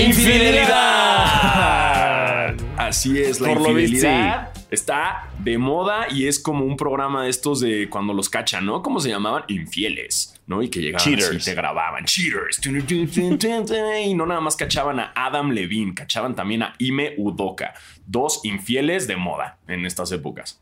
¡Infidelidad! Así es, la Por lo visto, infidelidad está de moda y es como un programa de estos de cuando los cachan, ¿no? ¿Cómo se llamaban? Infieles, ¿no? Y que llegaban Cheaters. así y te grababan. Cheaters. Y no nada más cachaban a Adam Levine, cachaban también a Ime Udoka. Dos infieles de moda en estas épocas.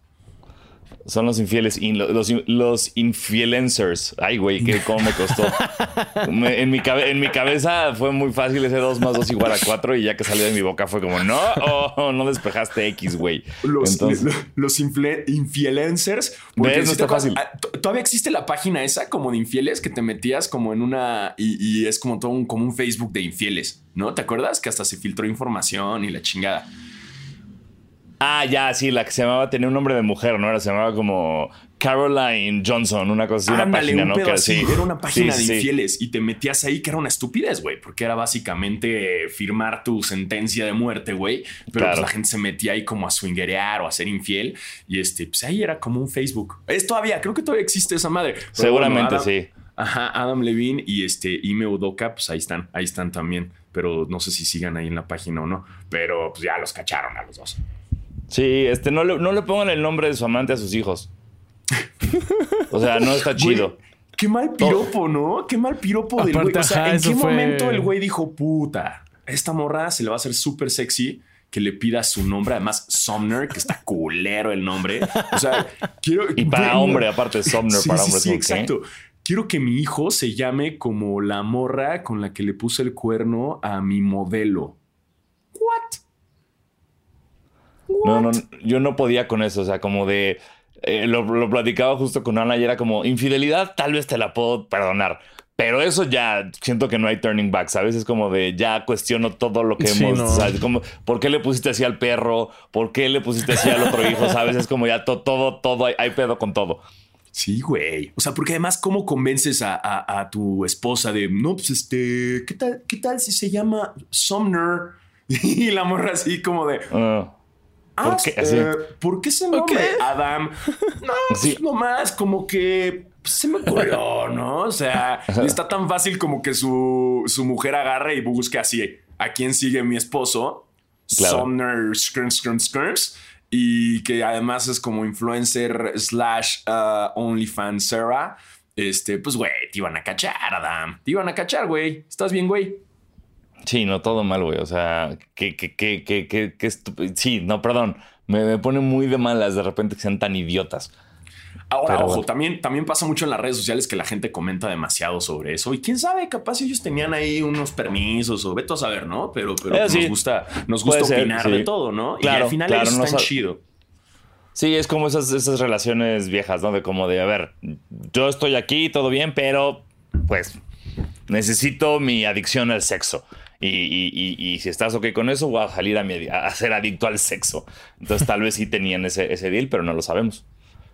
Son los infieles, in- los, los influencers. Ay, güey, que cómo me costó. Me- en, mi cabe- en mi cabeza fue muy fácil ese 2 más 2 igual a 4 y ya que salió de mi boca fue como, no, oh, no despejaste X, güey. Los, Entonces, lo- los ¿Ves? No está fácil. ah, Todavía existe la página esa como de infieles que te metías como en una y, y es como todo un, como un Facebook de infieles, ¿no? ¿Te acuerdas? Que hasta se filtró información y la chingada. Ah, ya, sí, la que se llamaba, tenía un nombre de mujer, ¿no? Era, se llamaba como Caroline Johnson, una cosa así, una Ándale, página, un ¿no? pedo Que así. sí. Era una página Sí, de sí. infieles y te metías ahí que era una estupidez, güey, porque era básicamente firmar tu sentencia de muerte, güey. Pero Claro. pues la gente se metía ahí como a swingerear o a ser infiel y este, pues ahí era como un Facebook. Es todavía, creo que todavía existe esa madre. Pero Seguramente bueno, Adam- sí. Ajá, Adam Levine y este Ime Udoka, pues ahí están, ahí están también. Pero no sé si sigan ahí en la página o no. Pero pues ya los cacharon a los dos. Sí, este, no le, no le pongan el nombre de su amante a sus hijos. O sea, no está chido. Güey, Qué mal piropo, ¿no? Qué mal piropo del Aparte, güey. O sea, ajá, ¿en qué fue- momento el güey dijo, puta, esta morra se le va a hacer súper sexy que le pida su nombre? Además, Sumner, que está culero el nombre. O sea, quiero. Y para güey, hombre, aparte, Sumner Sí, para sí, hombre. sí. ¿Qué? exacto. Quiero que mi hijo se llame como la morra con la que le puse el cuerno a mi modelo. What? No, no, yo no podía con eso, o sea, como de... eh, lo, lo platicaba justo con Ana y era como, infidelidad tal vez te la puedo perdonar, pero eso ya siento que no hay turning back, ¿sabes? Es como de ya cuestiono todo lo que Sí, hemos, no. como, ¿por qué le pusiste así al perro? ¿Por qué le pusiste así al otro hijo? ¿Sabes? Es como ya to- todo, todo, hay, hay pedo con todo. Sí, güey. O sea, porque además, ¿cómo convences a, a- a tu esposa de no, pues este, ¿qué tal, qué tal si se llama Sumner? Y la morra así como de, Ah, ah, ¿Por qué? eh, Así. ¿por qué ese nombre? Ok. Adam. No, pues Sí. nomás como que pues, se me ocurrió, ¿no? O sea, está tan fácil como que su, su mujer agarre y busque así, ¿a quién sigue mi esposo? Claro. Sumner Skirms, Skirms, Skirms. Y que además es como influencer slash uh, OnlyFans Sarah. Este, pues, güey, te iban a cachar, Adam. Te iban a cachar, güey. ¿Estás bien, güey? Sí, no, todo mal, güey, o sea, que, que, que, que, que, que Sí, no, perdón, me, me pone muy de malas de repente que sean tan idiotas. Ahora, Pero ojo, bueno. también, también pasa mucho en las redes sociales que la gente comenta demasiado sobre eso. Y quién sabe, capaz ellos tenían ahí unos permisos o veto a saber, ¿no? Pero, pero Eh, nos sí. gusta, nos Puede gusta ser, opinar sí. de todo, ¿no? y al final claro, ellos no están sab- chido. Sí, es como esas, esas relaciones viejas, ¿no? De como de, a ver, yo estoy aquí, todo bien, pero pues necesito mi adicción al sexo. Y, y- y- y si estás ok con eso, voy a salir a, mi a ser adicto al sexo. Entonces tal vez sí tenían ese, ese deal, pero no lo sabemos.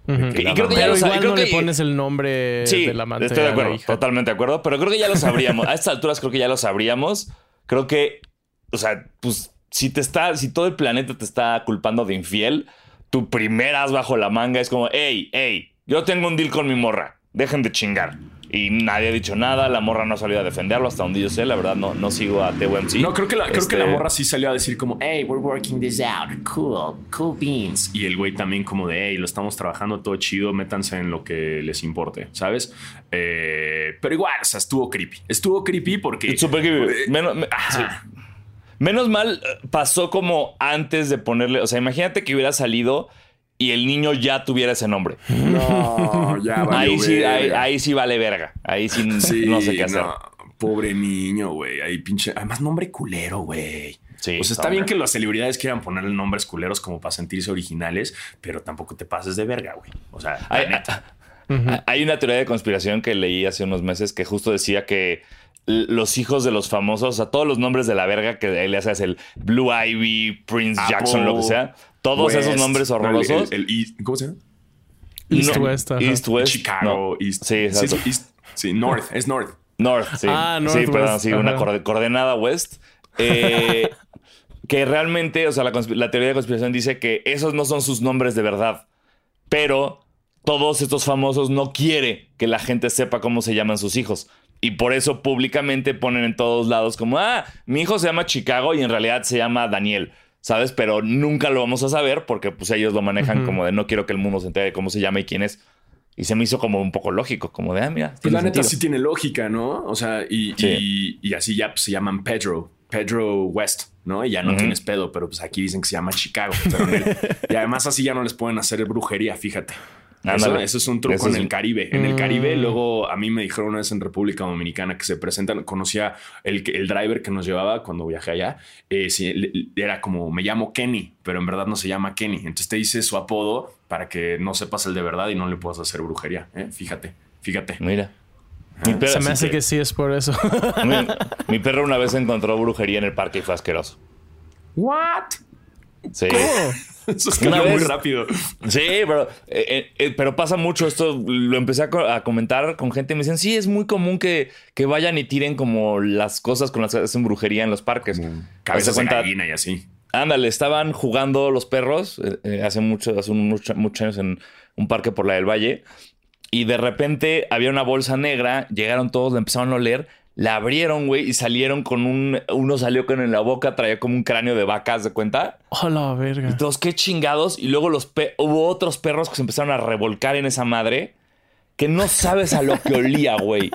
Y creo que ya lo igual creo no que- le pones el nombre Sí, del amante estoy de a la acuerdo, hija. totalmente de acuerdo, pero creo que ya lo sabríamos. a estas alturas creo que ya lo sabríamos. Creo que, o sea, pues si te está, si todo el planeta te está culpando de infiel, tu primer as bajo la manga es como, hey, hey, yo tengo un deal con mi morra, dejen de chingar. Y nadie ha dicho nada, la morra no ha salido a defenderlo hasta donde yo sé, la verdad no, no sigo a TWMC. No, creo que, la, creo que Este, la morra sí salió a decir como, hey, we're working this out, cool, cool beans. Y el güey también como de, hey, lo estamos trabajando todo chido, métanse en lo que les importe, ¿sabes? Eh, pero igual, o sea, estuvo creepy. Estuvo creepy porque... Super creepy. Menos, me- ajá. sí. Menos mal eh, pasó como antes de ponerle. O sea, imagínate que hubiera salido y el niño ya tuviera ese nombre. No, ya valió ahí, sí, ahí, verga. ahí sí vale verga. Ahí sí, Sí, no sé qué hacer. no, pobre niño, güey. Ahí pinche. Además, nombre culero, güey. Sí, o sea, está bien que las celebridades quieran ponerle nombres culeros como para sentirse originales, pero tampoco te pases de verga, güey. O sea, Hay, neta. hay una teoría de conspiración que leí hace unos meses que justo decía que los hijos de los famosos, o sea, todos los nombres de la verga que le haces el Blue Ivy, Prince Apple, Jackson, lo que sea, todos esos West, nombres el- horrorosos. el- el East- ¿Cómo se llama? East no, West, ajá. East West. Chicago, no. East. Sí, exacto. Sí, East- sí, North, es North. North, sí. Ah, Sí, Northwest, perdón, sí, una ajá. coordenada West. Eh, que realmente, o sea, la, la teoría de conspiración dice que esos no son sus nombres de verdad. Pero todos estos famosos no quiere que la gente sepa cómo se llaman sus hijos. Y por eso públicamente ponen en todos lados como, ah, mi hijo se llama Chicago y en realidad se llama Daniel. ¿Sabes? Pero nunca lo vamos a saber porque pues ellos lo manejan como de no quiero que el mundo se entere de cómo se llama y quién es. Y se me hizo como un poco lógico, como de, ah, mira. Pues la neta sí tiene lógica, ¿no? O sea, y, y, así ya pues, se llaman Pedro, Pedro West, ¿no? Y ya no tienes pedo, pero pues aquí dicen que se llama Chicago. y además así ya no les pueden hacer brujería, fíjate. Eso, es un truco en el Caribe. En el Caribe, mm. luego a mí me dijeron una vez en República Dominicana que se presentan. Conocía el, el driver que nos llevaba cuando viajé allá. Eh, era como me llamo Kenny, pero en verdad no se llama Kenny. Entonces te dice su apodo para que no sepas el de verdad y no le puedas hacer brujería. ¿eh? Fíjate, fíjate. Mira. se me hace que... sí es por eso. mi, perro una vez encontró brujería en el parque y fue asqueroso. ¿What? Sí. Eso es muy rápido. Sí, pero, eh, eh, eh, pero pasa mucho esto. Lo empecé a, comentar con gente y me dicen, sí, es muy común que, que, vayan y tiren como las cosas con las que hacen brujería en los parques. Cabezas de gallina y así. Ándale, estaban jugando los perros hace, mucho, hace muchos años en un parque por la del Valle y de repente había una bolsa negra, llegaron todos, la empezaron a oler la abrieron, güey, y salieron con un. Uno salió con en la boca, traía como un cráneo de vacas, ¿de cuenta? Hola, verga. Y todos, qué chingados. Y luego los hubo otros perros que se empezaron a revolcar en esa madre que no sabes a lo que olía, güey.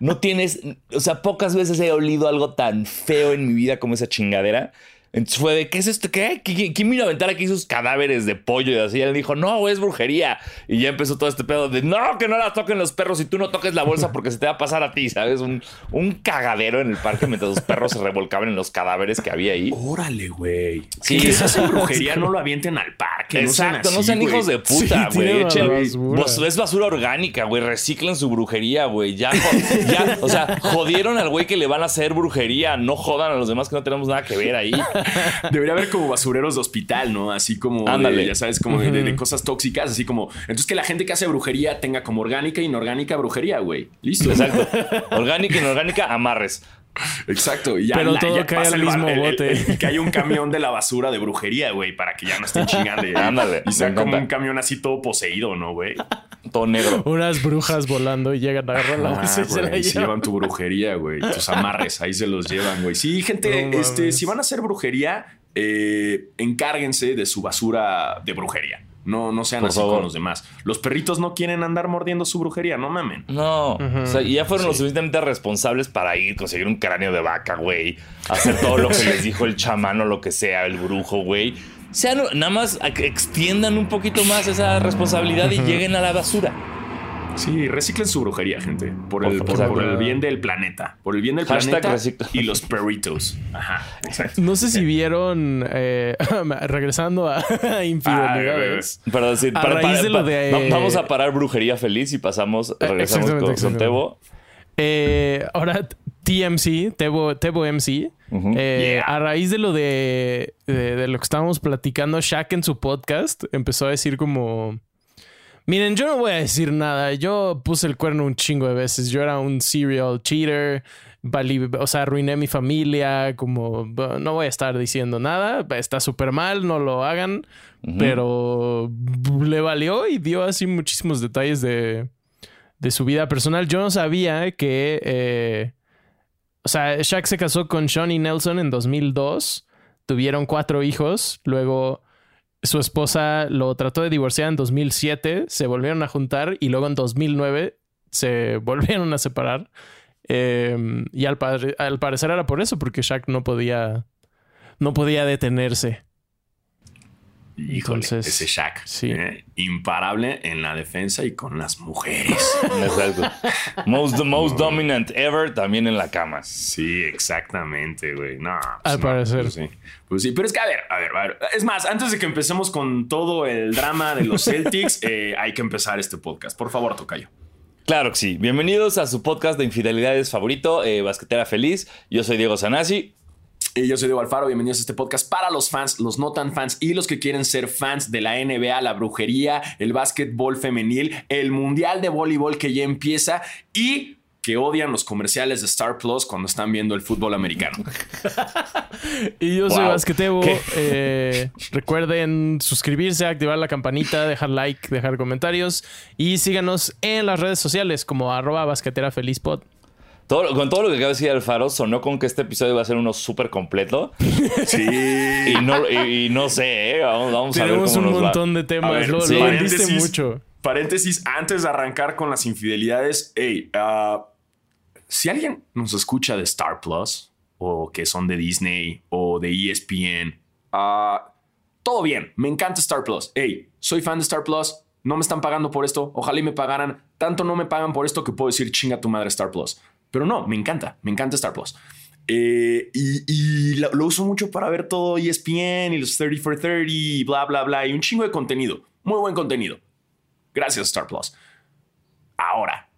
No tienes. O sea, pocas veces he olido algo tan feo en mi vida como esa chingadera. Entonces fue de, ¿qué es esto? ¿Qué? ¿Quién vino a aventar aquí sus cadáveres de pollo? Y así él dijo, no, es brujería. Y ya empezó todo este pedo de, no, que no la toquen los perros y tú no toques la bolsa porque se te va a pasar a ti, ¿sabes? Un, un cagadero en el parque mientras los perros se revolcaban en los cadáveres que había ahí. Órale, güey. Sí, si se hace brujería, no lo avienten al parque. Exacto, no sean, hijos de puta, güey. es basura orgánica, güey. Reciclen su brujería, güey. Ya, ya, o sea, jodieron al güey que le van a hacer brujería. No jodan a los demás que no tenemos nada que ver ahí. Debería haber como basureros de hospital, ¿no? Así como, ya sabes, como de, cosas tóxicas, así como. Entonces que la gente que hace brujería tenga como orgánica e inorgánica brujería, güey. Listo. Exacto. orgánica, inorgánica, amarres. Exacto. Y ya, Pero todo cae al mismo bote. que hay un camión de la basura de brujería, güey, para que ya no estén chingando. Ándale. Y sea como un camión así todo poseído, ¿no, güey? Todo negro. Unas brujas volando y llegan a agarrar la ah, bolsa y se la llevan. tu brujería, güey. Tus amarres, ahí se los llevan, güey. Sí, gente, este, si van a hacer brujería, eh, encárguense de su basura de brujería. No, no sean así con los demás. Los perritos no quieren andar mordiendo su brujería, no mamen. No. O sea, ya fueron lo suficientemente responsables para ir, conseguir un cráneo de vaca, güey. Hacer todo lo que les dijo el chamán o lo que sea, el brujo, güey. Sean, nada más extiendan un poquito más esa responsabilidad y lleguen a la basura. Sí, reciclen su brujería, gente. Por el, por, el bien del planeta. Por el bien del planeta y los perritos. Ajá, exacto. No sé si vieron, eh, regresando a infidelidades. Ah, Pero decir, vamos a parar brujería feliz y pasamos, eh, regresamos con, Tebo. Eh, ahora TMC, Tebo, Tebo MC. A raíz de lo de, de, lo que estábamos platicando, Shaq en su podcast empezó a decir como Miren, yo no voy a decir nada. Yo puse el cuerno un chingo de veces. Yo era un serial cheater. o sea, arruiné mi familia. Como no voy a estar diciendo nada. Está súper mal, no lo hagan. Pero le valió y dio así muchísimos detalles de, de su vida personal. Yo no sabía que. Eh, o sea, Shaq se casó con Shawnee Nelson en 2002. Tuvieron cuatro hijos. Luego su esposa lo trató de divorciar en 2007, se volvieron a juntar y luego en 2009 se volvieron a separar. Em, y al, parecer era por eso, porque Shaq no podía, no podía detenerse. Híjole, ese Shaq. Sí. Eh, imparable en la defensa y con las mujeres. Exacto. Most, most dominant ever también en la cama. Sí, exactamente, güey. No. Pues Al parecer. Pues sí. pues sí. Pero es que, a ver, a ver, a ver. Es más, antes de que empecemos con todo el drama de los Celtics, eh, hay que empezar este podcast. Por favor, Tocayo. Claro que sí. Bienvenidos a su podcast de infidelidades favorito, eh, Basquetera Feliz. Yo soy Diego Sanasi. Y yo soy Diego Alfaro, bienvenidos a este podcast para los fans, los no tan fans y los que quieren ser fans de la NBA, la brujería, el básquetbol femenil, el mundial de voleibol que ya empieza y que odian los comerciales de Star Plus cuando están viendo el fútbol americano. y yo soy Basquetebo. Eh, recuerden suscribirse, activar la campanita, dejar like, dejar comentarios y síganos en las redes sociales como arroba basquetera Todo, con todo lo que acaba de decir Alfaro, sonó con que este episodio va a ser uno súper completo. Sí. Y no, y, no sé, ¿eh? vamos, vamos a ver Tenemos un nos va. montón de temas. ver, lo, sí. lo vendiste Paréntesis. mucho. Paréntesis, antes de arrancar con las infidelidades, hey, ah, si alguien nos escucha de Star Plus o que son de Disney o de ESPN, ah, todo bien, me encanta Star Plus. Hey, soy fan de Star Plus, no me están pagando por esto, ojalá y me pagaran. Tanto no me pagan por esto que puedo decir chinga tu madre Star Plus. Pero no, me encanta, me encanta Star Plus. Eh, y lo, uso mucho para ver todo ESPN y los 30 for 30 y bla, bla, bla. Y un chingo de contenido. Muy buen contenido. Gracias, Star Plus. Ahora,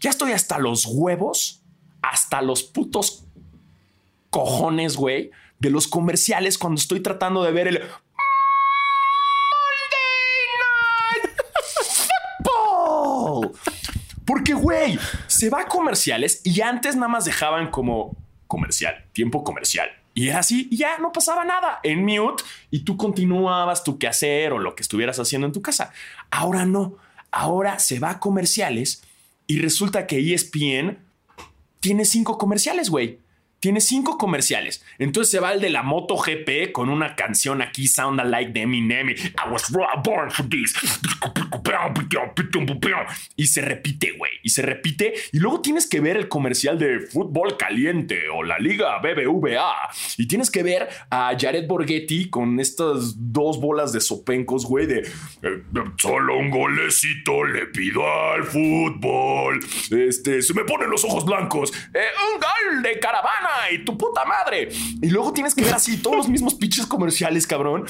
ya estoy hasta los huevos, hasta los putos cojones, güey, de los comerciales cuando estoy tratando de ver el. Porque, güey, se va a comerciales y antes nada más dejaban como comercial, tiempo comercial. Y era así, y ya no pasaba nada en mute y tú continuabas tu quehacer o lo que estuvieras haciendo en tu casa. Ahora no, ahora se va a comerciales y resulta que ESPN tiene cinco comerciales, güey. Tiene cinco comerciales. Entonces se va el de la Moto GP con una canción aquí, Sound Alike de Eminem. I was born for this. Y se repite, güey. Y se repite. Y luego tienes que ver el comercial de Fútbol Caliente o la Liga BBVA. Y tienes que ver a Jared Borghetti con estas dos bolas de sopencos, güey, de eh, solo un golecito le pido al fútbol. Este, se me ponen los ojos blancos. Eh, un gol de caravana y tu puta madre. Y luego tienes que ver así todos los mismos pinches comerciales, cabrón.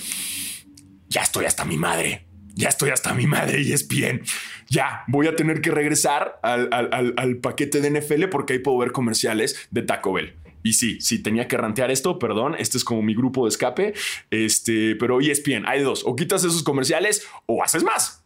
Ya estoy hasta mi madre. Ya estoy hasta mi madre y es bien. Ya voy a tener que regresar al, al- al- al paquete de NFL porque ahí puedo ver comerciales de Taco Bell. Y sí, sí, tenía que rantear esto, perdón. Este es como mi grupo de escape. Este, pero ESPN, hay dos. O quitas esos comerciales o haces más.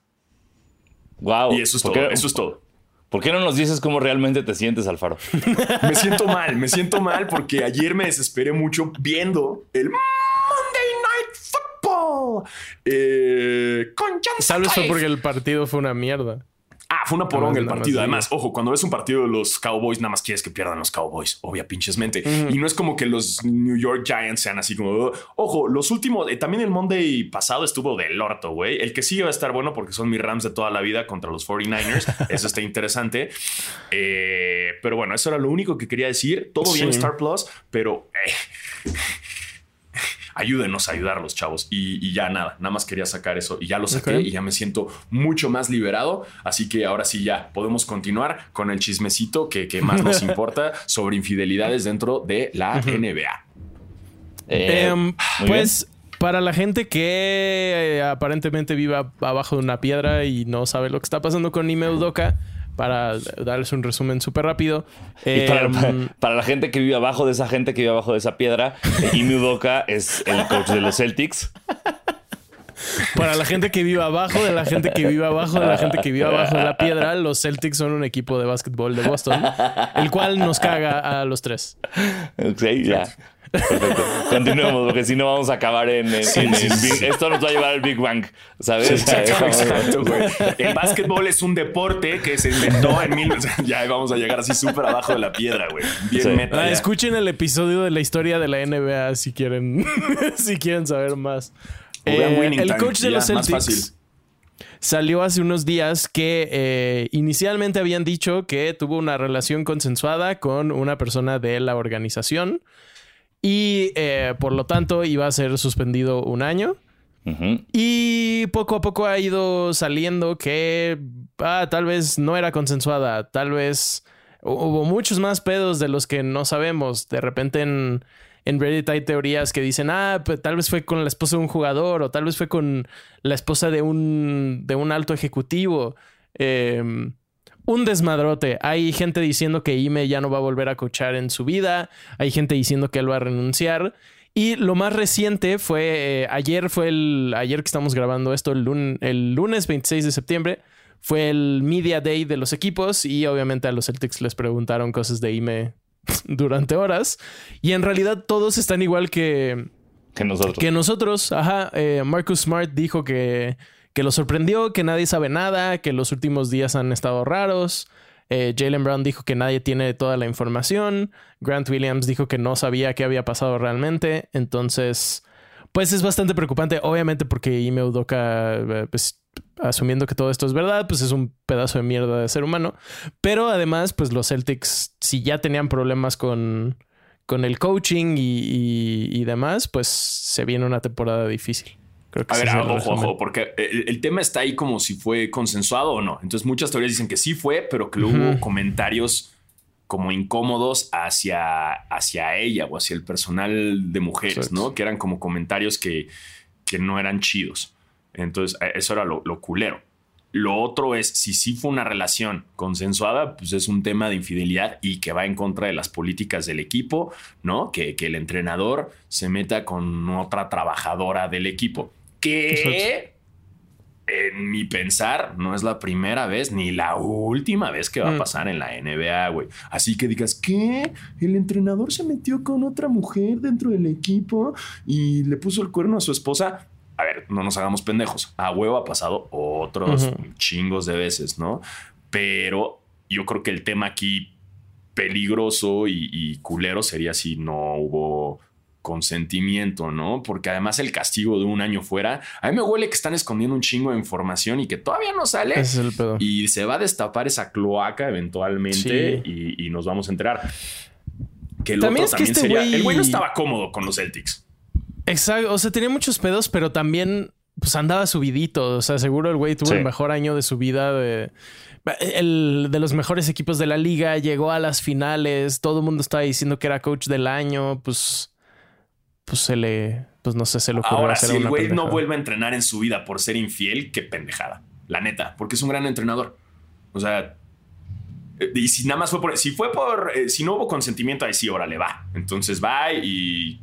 Wow. Y eso es ¿Por todo. qué- Eso es todo. ¿Por qué no nos dices cómo realmente te sientes, Alfaro? Me siento mal, me siento mal porque ayer me desesperé mucho viendo el Monday Night Football eh, con John Tal vez fue porque el partido fue una mierda. Ah, fue una poronga Nada el partido. Además, ojo, cuando ves un partido de los Cowboys, nada más quieres que pierdan los Cowboys, obvia pinchesmente. Y no es como que los New York Giants sean así como. Ojo, los últimos, eh, también el Monday pasado estuvo del orto, güey. El que sigue va a estar bueno porque son mis Rams de toda la vida contra los 49ers. Eso está interesante. Eh, pero bueno, eso era lo único que quería decir. Todo bien. Star Plus, pero. eh, ayúdenos a ayudarlos, chavos. Y, y ya nada, nada más quería sacar eso y ya lo saqué y ya me siento mucho más liberado. Así que ahora sí ya podemos continuar con el chismecito que, que más nos importa sobre infidelidades dentro de la NBA. Eh, Em, pues para la gente que eh, aparentemente viva abajo de una piedra y no sabe lo que está pasando con Ime Udoka, para darles un resumen súper rápido. Para, em, para- para la gente que vive abajo de esa gente que vive abajo de esa piedra, Imi Udoka es el coach de los Celtics. Para la gente que vive abajo, de la gente que vive abajo, de la gente que vive abajo de la piedra, los Celtics son un equipo de básquetbol de Boston, el cual nos caga a los tres. Ok, ya. Perfecto. Continuemos, porque si no vamos a acabar en, en- en- en Big- Esto nos va a llevar al Big Bang, ¿sabes? Exacto, güey. El básquetbol es un deporte que se inventó en mil... Ya vamos a llegar así súper abajo de la piedra, güey. Bien Sí. meta. Ah, escuchen el episodio de la historia de la NBA si quieren, si quieren saber más. Eh, el coach de ya, los Celtics salió hace unos días que eh, inicialmente habían dicho que tuvo una relación consensuada con una persona de la organización y eh, por lo tanto iba a ser suspendido un año. Y poco a poco ha ido saliendo que ah, tal vez no era consensuada, tal vez hubo muchos más pedos de los que no sabemos. De repente en, en Reddit hay teorías que dicen, ah, pues, tal vez fue con la esposa de un jugador o tal vez fue con la esposa de un, de un alto ejecutivo. Eh, un desmadrote. Hay gente diciendo que Ime ya no va a volver a coachar en su vida. Hay gente diciendo que él va a renunciar. Y lo más reciente fue eh, ayer fue el ayer que estamos grabando esto el, lun- el lunes 26 de septiembre fue el media day de los equipos y obviamente a los Celtics les preguntaron cosas de Ime durante horas y en realidad todos están igual que Que nosotros. que nosotros, ajá, eh, Marcus Smart dijo que, que lo sorprendió, que nadie sabe nada, que los últimos días han estado raros. Eh, Jalen Brown dijo que nadie tiene toda la información. Grant Williams dijo que no sabía qué había pasado realmente. Entonces, pues es bastante preocupante. Obviamente porque Ime Udoka, eh, pues asumiendo que todo esto es verdad, pues es un pedazo de mierda de ser humano. Pero además, pues los Celtics, si ya tenían problemas con, con el coaching y, demás, pues se viene una temporada difícil. Creo que a ver, ojo, ojo, porque el, tema está ahí como si fue consensuado o no. Entonces muchas teorías dicen que sí fue, pero que hubo comentarios como incómodos hacia, hacia ella o hacia el personal de mujeres, ¿no? Que eran como comentarios que, que no eran chidos. Entonces, eh, eso era lo, culero. Lo otro es, si sí fue una relación consensuada, pues es un tema de infidelidad y que va en contra de las políticas del equipo, ¿no? Que, el entrenador se meta con otra trabajadora del equipo. Que en mi pensar no es la primera vez ni la última vez que va a mm. pasar en la NBA, güey. Así que digas, ¿qué? El entrenador se metió con otra mujer dentro del equipo y le puso el cuerno a su esposa a ver, no nos hagamos pendejos. A huevo ha pasado otros chingos de veces, ¿no? Pero yo creo que el tema aquí peligroso y, culero sería si no hubo consentimiento, ¿no? Porque además el castigo de un año fuera, a mí me huele que están escondiendo un chingo de información y que todavía no sale. es el pedo. Y se va a destapar esa cloaca eventualmente y, nos vamos a enterar. Que el también otro también este sería. El güey no estaba cómodo con los Celtics. Exacto, o sea, tenía muchos pedos, pero también pues andaba subidito. O sea, seguro el güey tuvo el mejor año de su vida. De, el, de los mejores equipos de la liga, llegó a las finales, todo el mundo estaba diciendo que era coach del año, pues, pues se le, pues no sé, se lo ocurrió Ahora, si el güey no vuelve a entrenar en su vida por ser infiel, qué pendejada. La neta, porque es un gran entrenador. O sea, y si nada más fue por, si fue por, eh, si no hubo consentimiento, ahí sí, órale, va. Entonces va y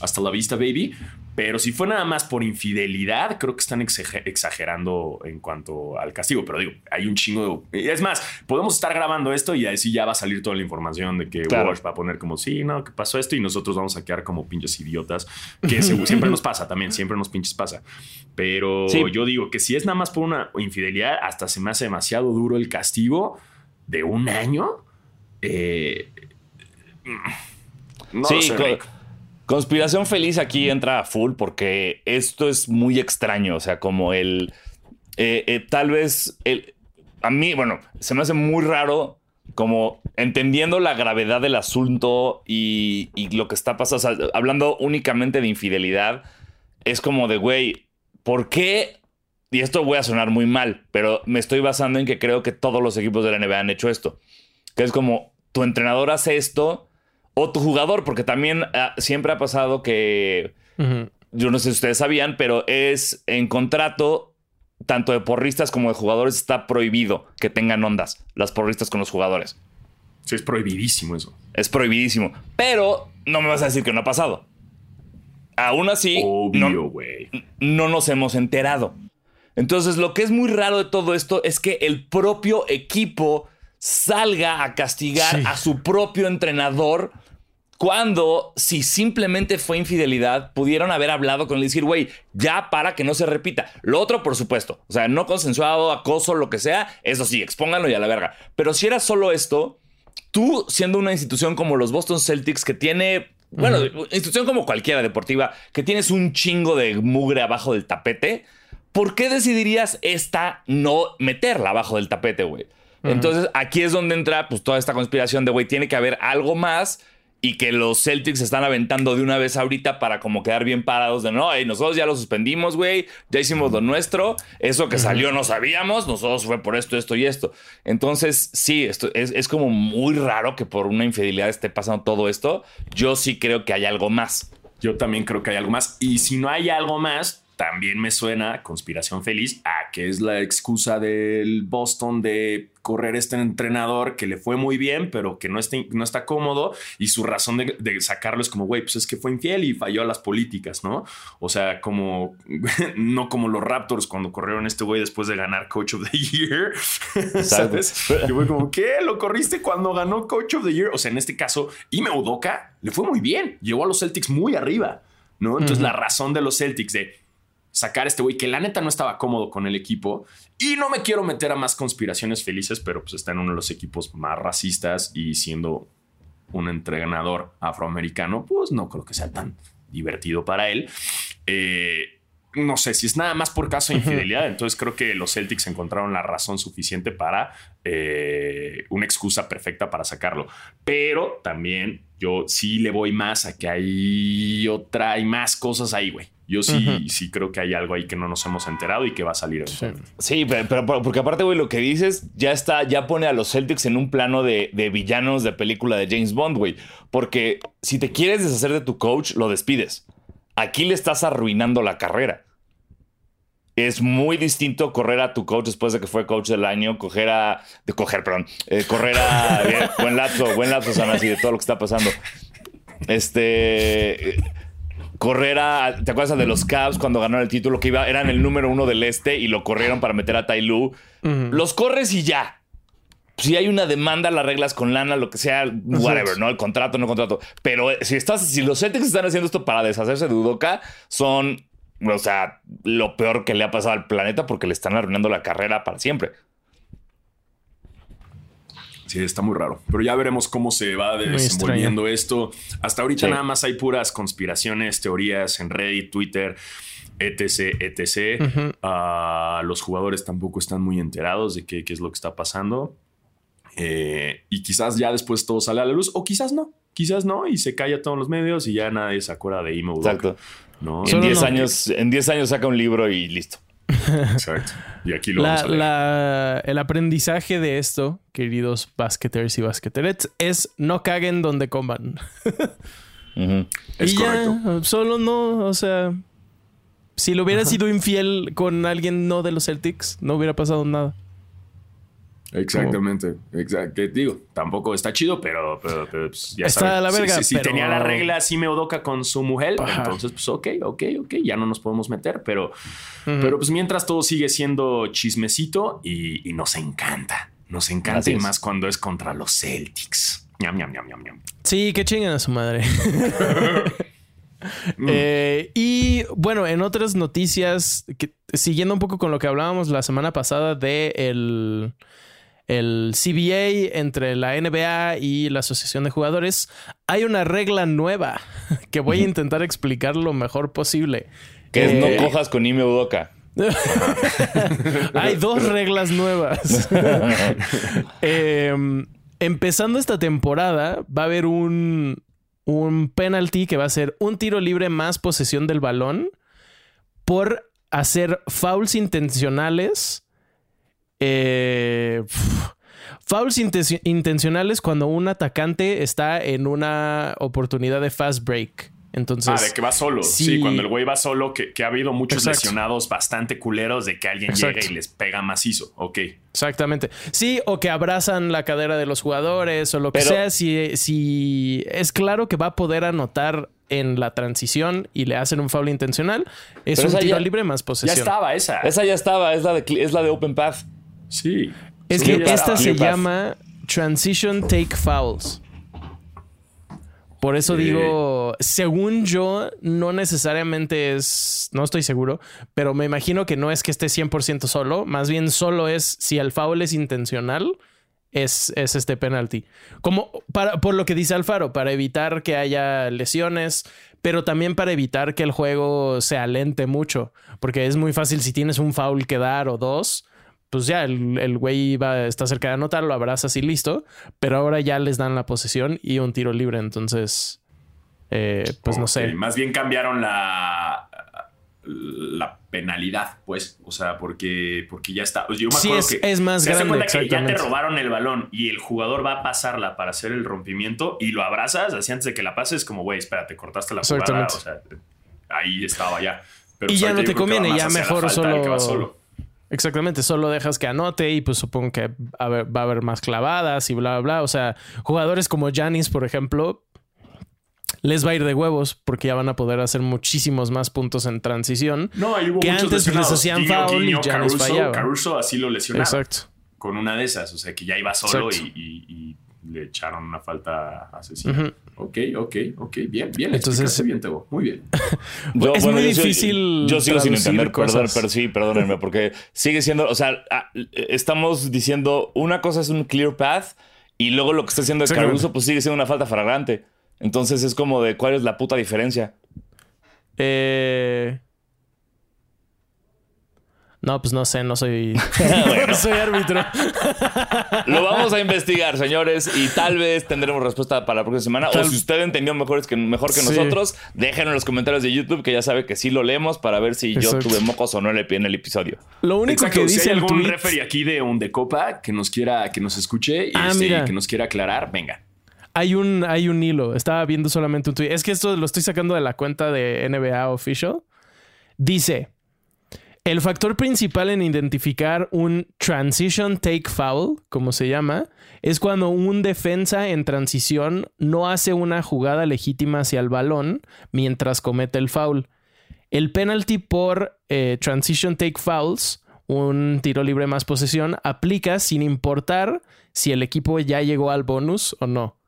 hasta la vista, baby. Pero si fue nada más por infidelidad, creo que están exagerando en cuanto al castigo. Pero digo, hay un chingo de... Es más, podemos estar grabando esto y así ya va a salir toda la información de que claro. va a poner como, sí, no, que pasó esto y nosotros vamos a quedar como pinches idiotas, que siempre nos pasa también, siempre nos pinches pasa. Pero yo digo que si es nada más por una infidelidad, hasta se me hace demasiado duro el castigo de un año. Eh, no sí, sé, Conspiración feliz aquí entra a full porque esto es muy extraño. O sea, como el. Eh, eh, tal vez. El, a mí, bueno, se me hace muy raro como entendiendo la gravedad del asunto y, lo que está pasando, hablando únicamente de infidelidad, es como de, güey, ¿por qué? Y esto voy a sonar muy mal, pero me estoy basando en que creo que todos los equipos de la NBA han hecho esto. Que es como, tu entrenador hace esto o tu jugador, porque también ah, siempre ha pasado que, yo no sé si ustedes sabían, pero es en contrato, tanto de porristas como de jugadores, está prohibido que tengan ondas, las porristas con los jugadores. Sí, es prohibidísimo eso. Es prohibidísimo. Pero no me vas a decir que no ha pasado. Aún así, no, no nos hemos enterado. Entonces, lo que es muy raro de todo esto es que el propio equipo salga a castigar a su propio entrenador cuando, si simplemente fue infidelidad, pudieron haber hablado con él y decir, güey, ya para que no se repita. Lo otro, por supuesto, o sea, no consensuado, acoso, lo que sea, eso sí, expónganlo y a la verga. Pero si era solo esto, tú siendo una institución como los Boston Celtics que tiene bueno, institución como cualquiera deportiva, que tienes un chingo de mugre abajo del tapete, ¿por qué decidirías esta no meterla abajo del tapete, güey? Entonces aquí es donde entra pues toda esta conspiración de, güey, tiene que haber algo más y que los Celtics están aventando de una vez ahorita para como quedar bien parados de no, nosotros ya lo suspendimos, güey, ya hicimos lo nuestro, eso que salió no sabíamos, nosotros fue por esto, esto y esto. Entonces, sí, esto es, es como muy raro que por una infidelidad esté pasando todo esto. Yo sí creo que hay algo más. Yo también creo que hay algo más. Y si no hay algo más, también me suena conspiración feliz a que es la excusa del Boston de correr este entrenador que le fue muy bien, pero que no está, no está cómodo y su razón de, sacarlo es como, güey, pues es que fue infiel y falló a las políticas, ¿no? O sea, como, no como los Raptors cuando corrieron este güey después de ganar Coach of the Year, ¿sabes? Y fue como, ¿qué? ¿Lo corriste cuando ganó Coach of the Year? O sea, en este caso, Ime Udoka le fue muy bien, llevó a los Celtics muy arriba, ¿no? Entonces la razón de los Celtics de sacar a este güey que la neta no estaba cómodo con el equipo. Y no me quiero meter a más conspiraciones felices, pero pues está en uno de los equipos más racistas y siendo un entrenador afroamericano, pues no creo que sea tan divertido para él. Eh, no sé si es nada más por caso de infidelidad. Entonces creo que los Celtics encontraron la razón suficiente para eh, una excusa perfecta para sacarlo. Pero también yo sí le voy más a que hay otra, hay más cosas ahí, güey. Yo sí, sí creo que hay algo ahí que no nos hemos enterado y que va a salir. Sí, pero, porque aparte, güey, lo que dices ya está, ya pone a los Celtics en un plano de, de villanos de película de James Bond, güey. Porque si te quieres deshacer de tu coach, lo despides. Aquí le estás arruinando la carrera. Es muy distinto correr a tu coach después de que fue coach del año, coger a. de coger, perdón. Eh, correr a. buen lapso, buen lapso, así de todo lo que está pasando. Este correr a. ¿Te acuerdas de los Cavs cuando ganaron el título? Que iba, eran el número uno del este y lo corrieron para meter a Tai Lu. Los corres y ya. Si hay una demanda, las reglas con lana, lo que sea, whatever, ¿no? El contrato, no contrato. Pero eh, si estás, si los Celtics están haciendo esto para deshacerse de Udoka, son, o sea, lo peor que le ha pasado al planeta porque le están arruinando la carrera para siempre. Sí, está muy raro. Pero ya veremos cómo se va desenvolviendo esto. Hasta ahorita nada más hay puras conspiraciones, teorías en Reddit, Twitter, etc, etc. Ah, los jugadores tampoco están muy enterados de qué, es lo que está pasando. Eh, y quizás ya después todo sale a la luz, o quizás no. Quizás no, y se calla todos los medios y ya nadie se acuerda de Imo. Exacto. ¿no? En 10 años, en 10 años saca un libro y listo. Exacto. Y aquí lo vamos a leer. el aprendizaje de esto, queridos basqueters y basqueterets, es no caguen donde coman. Es y correcto. ya, solo no, o sea, si lo hubiera sido infiel con alguien no de los Celtics, no hubiera pasado nada. Exactamente, exacto. Digo, tampoco está chido, pero, pero, pues, ya está la verga. Si, tenía la regla así me odoca con su mujer, entonces pues ok, ok, ok, ya no nos podemos meter, pero, pero pues mientras todo sigue siendo chismecito y, nos encanta, nos encanta y más cuando es contra los Celtics. Ñam, ñam, ñam, ñam, ñam. Sí, que chinguen a su madre. Mm. Eh, y bueno, en otras noticias, siguiendo un poco con lo que hablábamos la semana pasada de el el CBA, entre la NBA y la Asociación de Jugadores, hay una regla nueva que voy a intentar explicar lo mejor posible. Que es no eh, cojas con Ime Udoka. hay dos reglas nuevas. Em, empezando esta temporada, va a haber un, un penalty que va a ser un tiro libre más posesión del balón por hacer fouls intencionales eh, fouls intencionales cuando un atacante está en una oportunidad de fast break. Entonces, ah, de que va solo. Sí, cuando el güey va solo, que, ha habido muchos lesionados bastante culeros de que alguien llega y les pega macizo. Ok. Exactamente. Sí, o que abrazan la cadera de los jugadores o lo que sea. Si, si es claro que va a poder anotar en la transición y le hacen un foul intencional, es un tiro libre más posesión. Ya estaba esa. Esa ya estaba, es la de, es la de Open Path. Sí. Es que esta se llama Transition Take Fouls. Por eso digo, según yo, no necesariamente es, no estoy seguro, pero me imagino que no es que esté 100% solo, más bien solo es si el foul es intencional, es, es este penalti. Como para, por lo que dice Alfaro, para evitar que haya lesiones, pero también para evitar que el juego se alente mucho, porque es muy fácil si tienes un foul que dar o dos, pues ya el, güey va, está cerca de anotar, lo abrazas y listo. Pero ahora ya les dan la posesión y un tiro libre. Entonces, eh, pues no sé. Más bien cambiaron la, la penalidad, pues. O sea, porque, porque ya está. Yo me sí, es, es más grande. que ya te robaron el balón y el jugador va a pasarla para hacer el rompimiento y lo abrazas así antes de que la pases, como güey, espérate, cortaste la jugada. O sea, ahí estaba ya. Pero y pues ya no te conviene, ya mejor solo Exactamente, solo dejas que anote y pues supongo que va a haber más clavadas y bla, bla, bla. O sea, jugadores como Janis, por ejemplo, les va a ir de huevos porque ya van a poder hacer muchísimos más puntos en transición. No, hubo que antes les hacían foul y Janis fallaba. Caruso así lo lesionaron. Exacto. Con una de esas, o sea que ya iba solo y, le echaron una falta asesina. Ok, ok, ok. Bien, bien. Entonces, bien, Tebo. Muy bien. es muy difícil. yo sigo sin entender, perdón, pero sí, perdónenme, porque sigue siendo, o sea, ah, estamos diciendo una cosa es un clear path y luego lo que está haciendo el Caruso, pues sigue siendo una falta flagrante. Entonces es como de cuál es la puta diferencia. Eh. No, pues no sé, no soy. no soy árbitro. Lo vamos a investigar, señores, y tal vez tendremos respuesta para la próxima semana. O si usted entendió mejor que, mejor que nosotros, déjenlo en los comentarios de YouTube, que ya sabe que sí lo leemos para ver si yo tuve mocos o no en el episodio. Lo único que dice si hay algún tweet... aquí de un de copa que nos quiera, que nos escuche y, ah, este, que nos quiera aclarar, venga. Hay un, hay un hilo. Estaba viendo solamente un tweet. Es que esto lo estoy sacando de la cuenta de NBA Official. Dice. El factor principal en identificar un transition take foul, como se llama, es cuando un defensa en transición no hace una jugada legítima hacia el balón mientras comete el foul. El penalty por eh, transition take fouls, un tiro libre más posesión, aplica sin importar si el equipo ya llegó al bonus o no.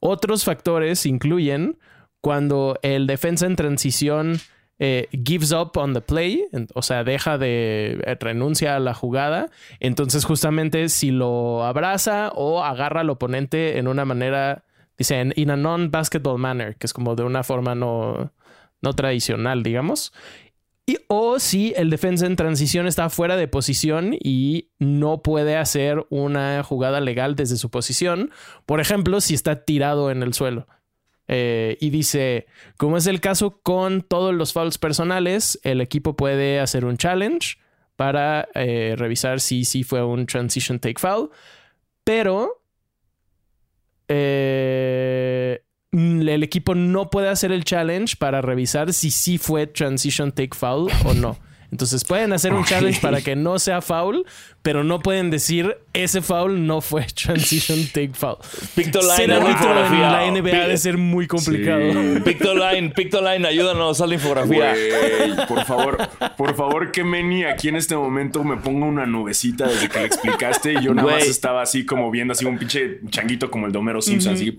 Otros factores incluyen cuando el defensa en transición eh, gives up on the play, o sea, deja de eh, renuncia a la jugada. Entonces, justamente si lo abraza o agarra al oponente en una manera, dice, in a non-basketball manner, que es como de una forma no, no tradicional, digamos. Y, o si el defensa en transición está fuera de posición y no puede hacer una jugada legal desde su posición. Por ejemplo, si está tirado en el suelo. Eh, y dice, como es el caso con todos los fouls personales, el equipo puede hacer un challenge para eh, revisar si sí fue un transition take foul, pero eh, el equipo no puede hacer el challenge para revisar si sí fue transition take foul o no. Entonces pueden hacer un challenge para que no sea foul, pero no pueden decir ese foul no fue transition take foul. Pictoline, ser árbitro en la NBA debe ser muy complicado. Pictoline, Pictoline, ayúdanos a la infografía. por favor, por favor que Meni aquí en este momento me ponga una nubecita desde que le explicaste y yo nada más estaba así como viendo así un pinche changuito como el de Homero Simpson, así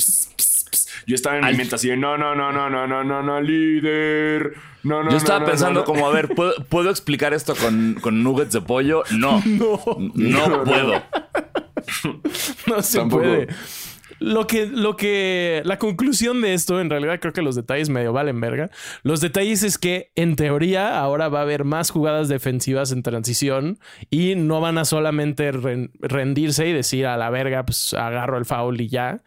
yo estaba en mi mente así de no, no, no, no, no, no, no, no, líder. No, no, Yo estaba pensando como, a ver, ¿puedo, explicar esto con, con, nuggets de pollo? No. No, no puedo. no se puede. Lo que, lo que, la conclusión de esto, en realidad creo que los detalles medio valen verga. Los detalles es que en teoría ahora va a haber más jugadas defensivas en transición y no van a solamente rendirse y decir a la verga, pues agarro el foul y ya.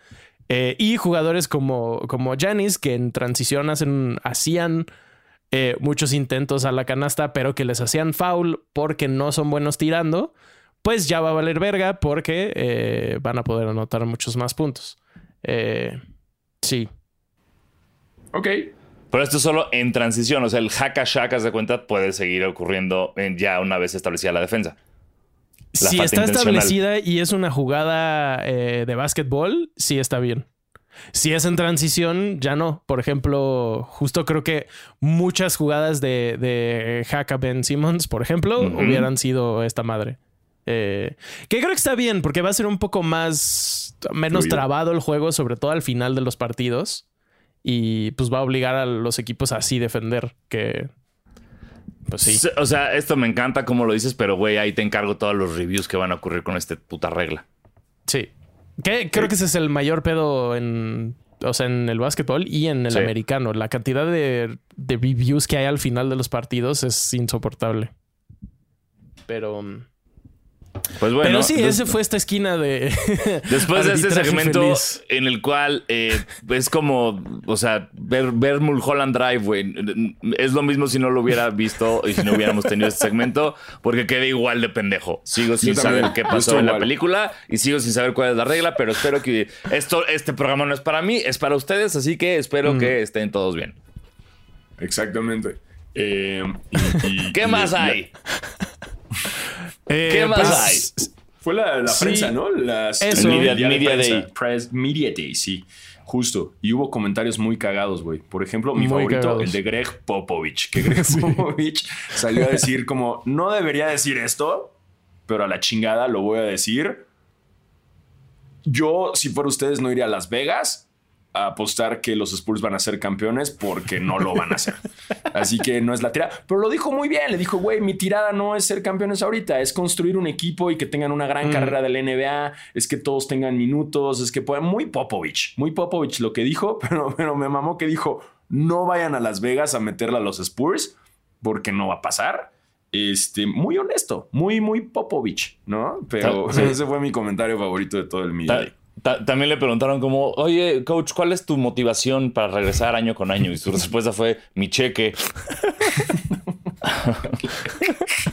Eh, y jugadores como, como Janis, que en transición hacen, hacían eh, muchos intentos a la canasta, pero que les hacían foul porque no son buenos tirando, pues ya va a valer verga porque eh, van a poder anotar muchos más puntos. sí. Ok. Pero esto es solo en transición, o sea, el hack a de cuenta puede seguir ocurriendo ya una vez establecida la defensa si está establecida y es una jugada eh, de básquetbol, sí está bien. Si es en transición, ya no. Por ejemplo, justo creo que muchas jugadas de, de Haka Ben Simmons, por ejemplo, hubieran sido esta madre. Eh, que creo que está bien, porque va a ser un poco más, menos trabado el juego, sobre todo al final de los partidos. Y pues va a obligar a los equipos a así defender, que pues sí. O sea, esto me encanta como lo dices, pero güey, ahí te encargo todos los reviews que van a ocurrir con esta puta regla. Sí. creo que ese es el mayor pedo en, o sea, en el básquetbol y en el americano. La cantidad de, de reviews que hay al final de los partidos es insoportable. Pero pues bueno. Pero sí, ese fue esta esquina de. Después de este segmento en el cual eh, es como, o sea, ver, ver Mulholland Drive, güey. Es lo mismo si no lo hubiera visto y si no hubiéramos tenido este segmento, porque queda igual de pendejo. Sigo sin saber qué pasó en la película y sigo sin saber cuál es la regla, pero espero que esto, este programa no es para mí, es para ustedes, así que espero mm. que estén todos bien. Exactamente. Eh, ¿Qué más hay? Eh, ¿Qué más pues, hay? Fue la, prensa, ¿no? Las, Media, Day. Media Day, sí. Justo. Y hubo comentarios muy cagados, güey. Por ejemplo, mi favorito, el de Greg Popovich. Que Greg Popovich salió a decir como, no debería decir esto, pero a la chingada lo voy a decir. Yo, si fuera ustedes, no iría a Las Vegas a apostar que los Spurs van a ser campeones porque no lo van a hacer. Así que no es la tirada. Pero lo dijo muy bien. Le dijo, güey, mi tirada no es ser campeones ahorita, es construir un equipo y que tengan una gran mm. carrera del NBA, es que todos tengan minutos, es que puedan. Muy Popovich, muy Popovich lo que dijo, pero, pero me mamó que dijo, no vayan a Las Vegas a meterla a los Spurs porque no va a pasar. Este, muy honesto, muy, muy Popovich, ¿no? Pero ese fue mi comentario favorito de todo el media también le preguntaron como, oye, coach, ¿cuál es tu motivación para regresar año con año? Y su respuesta fue, mi cheque.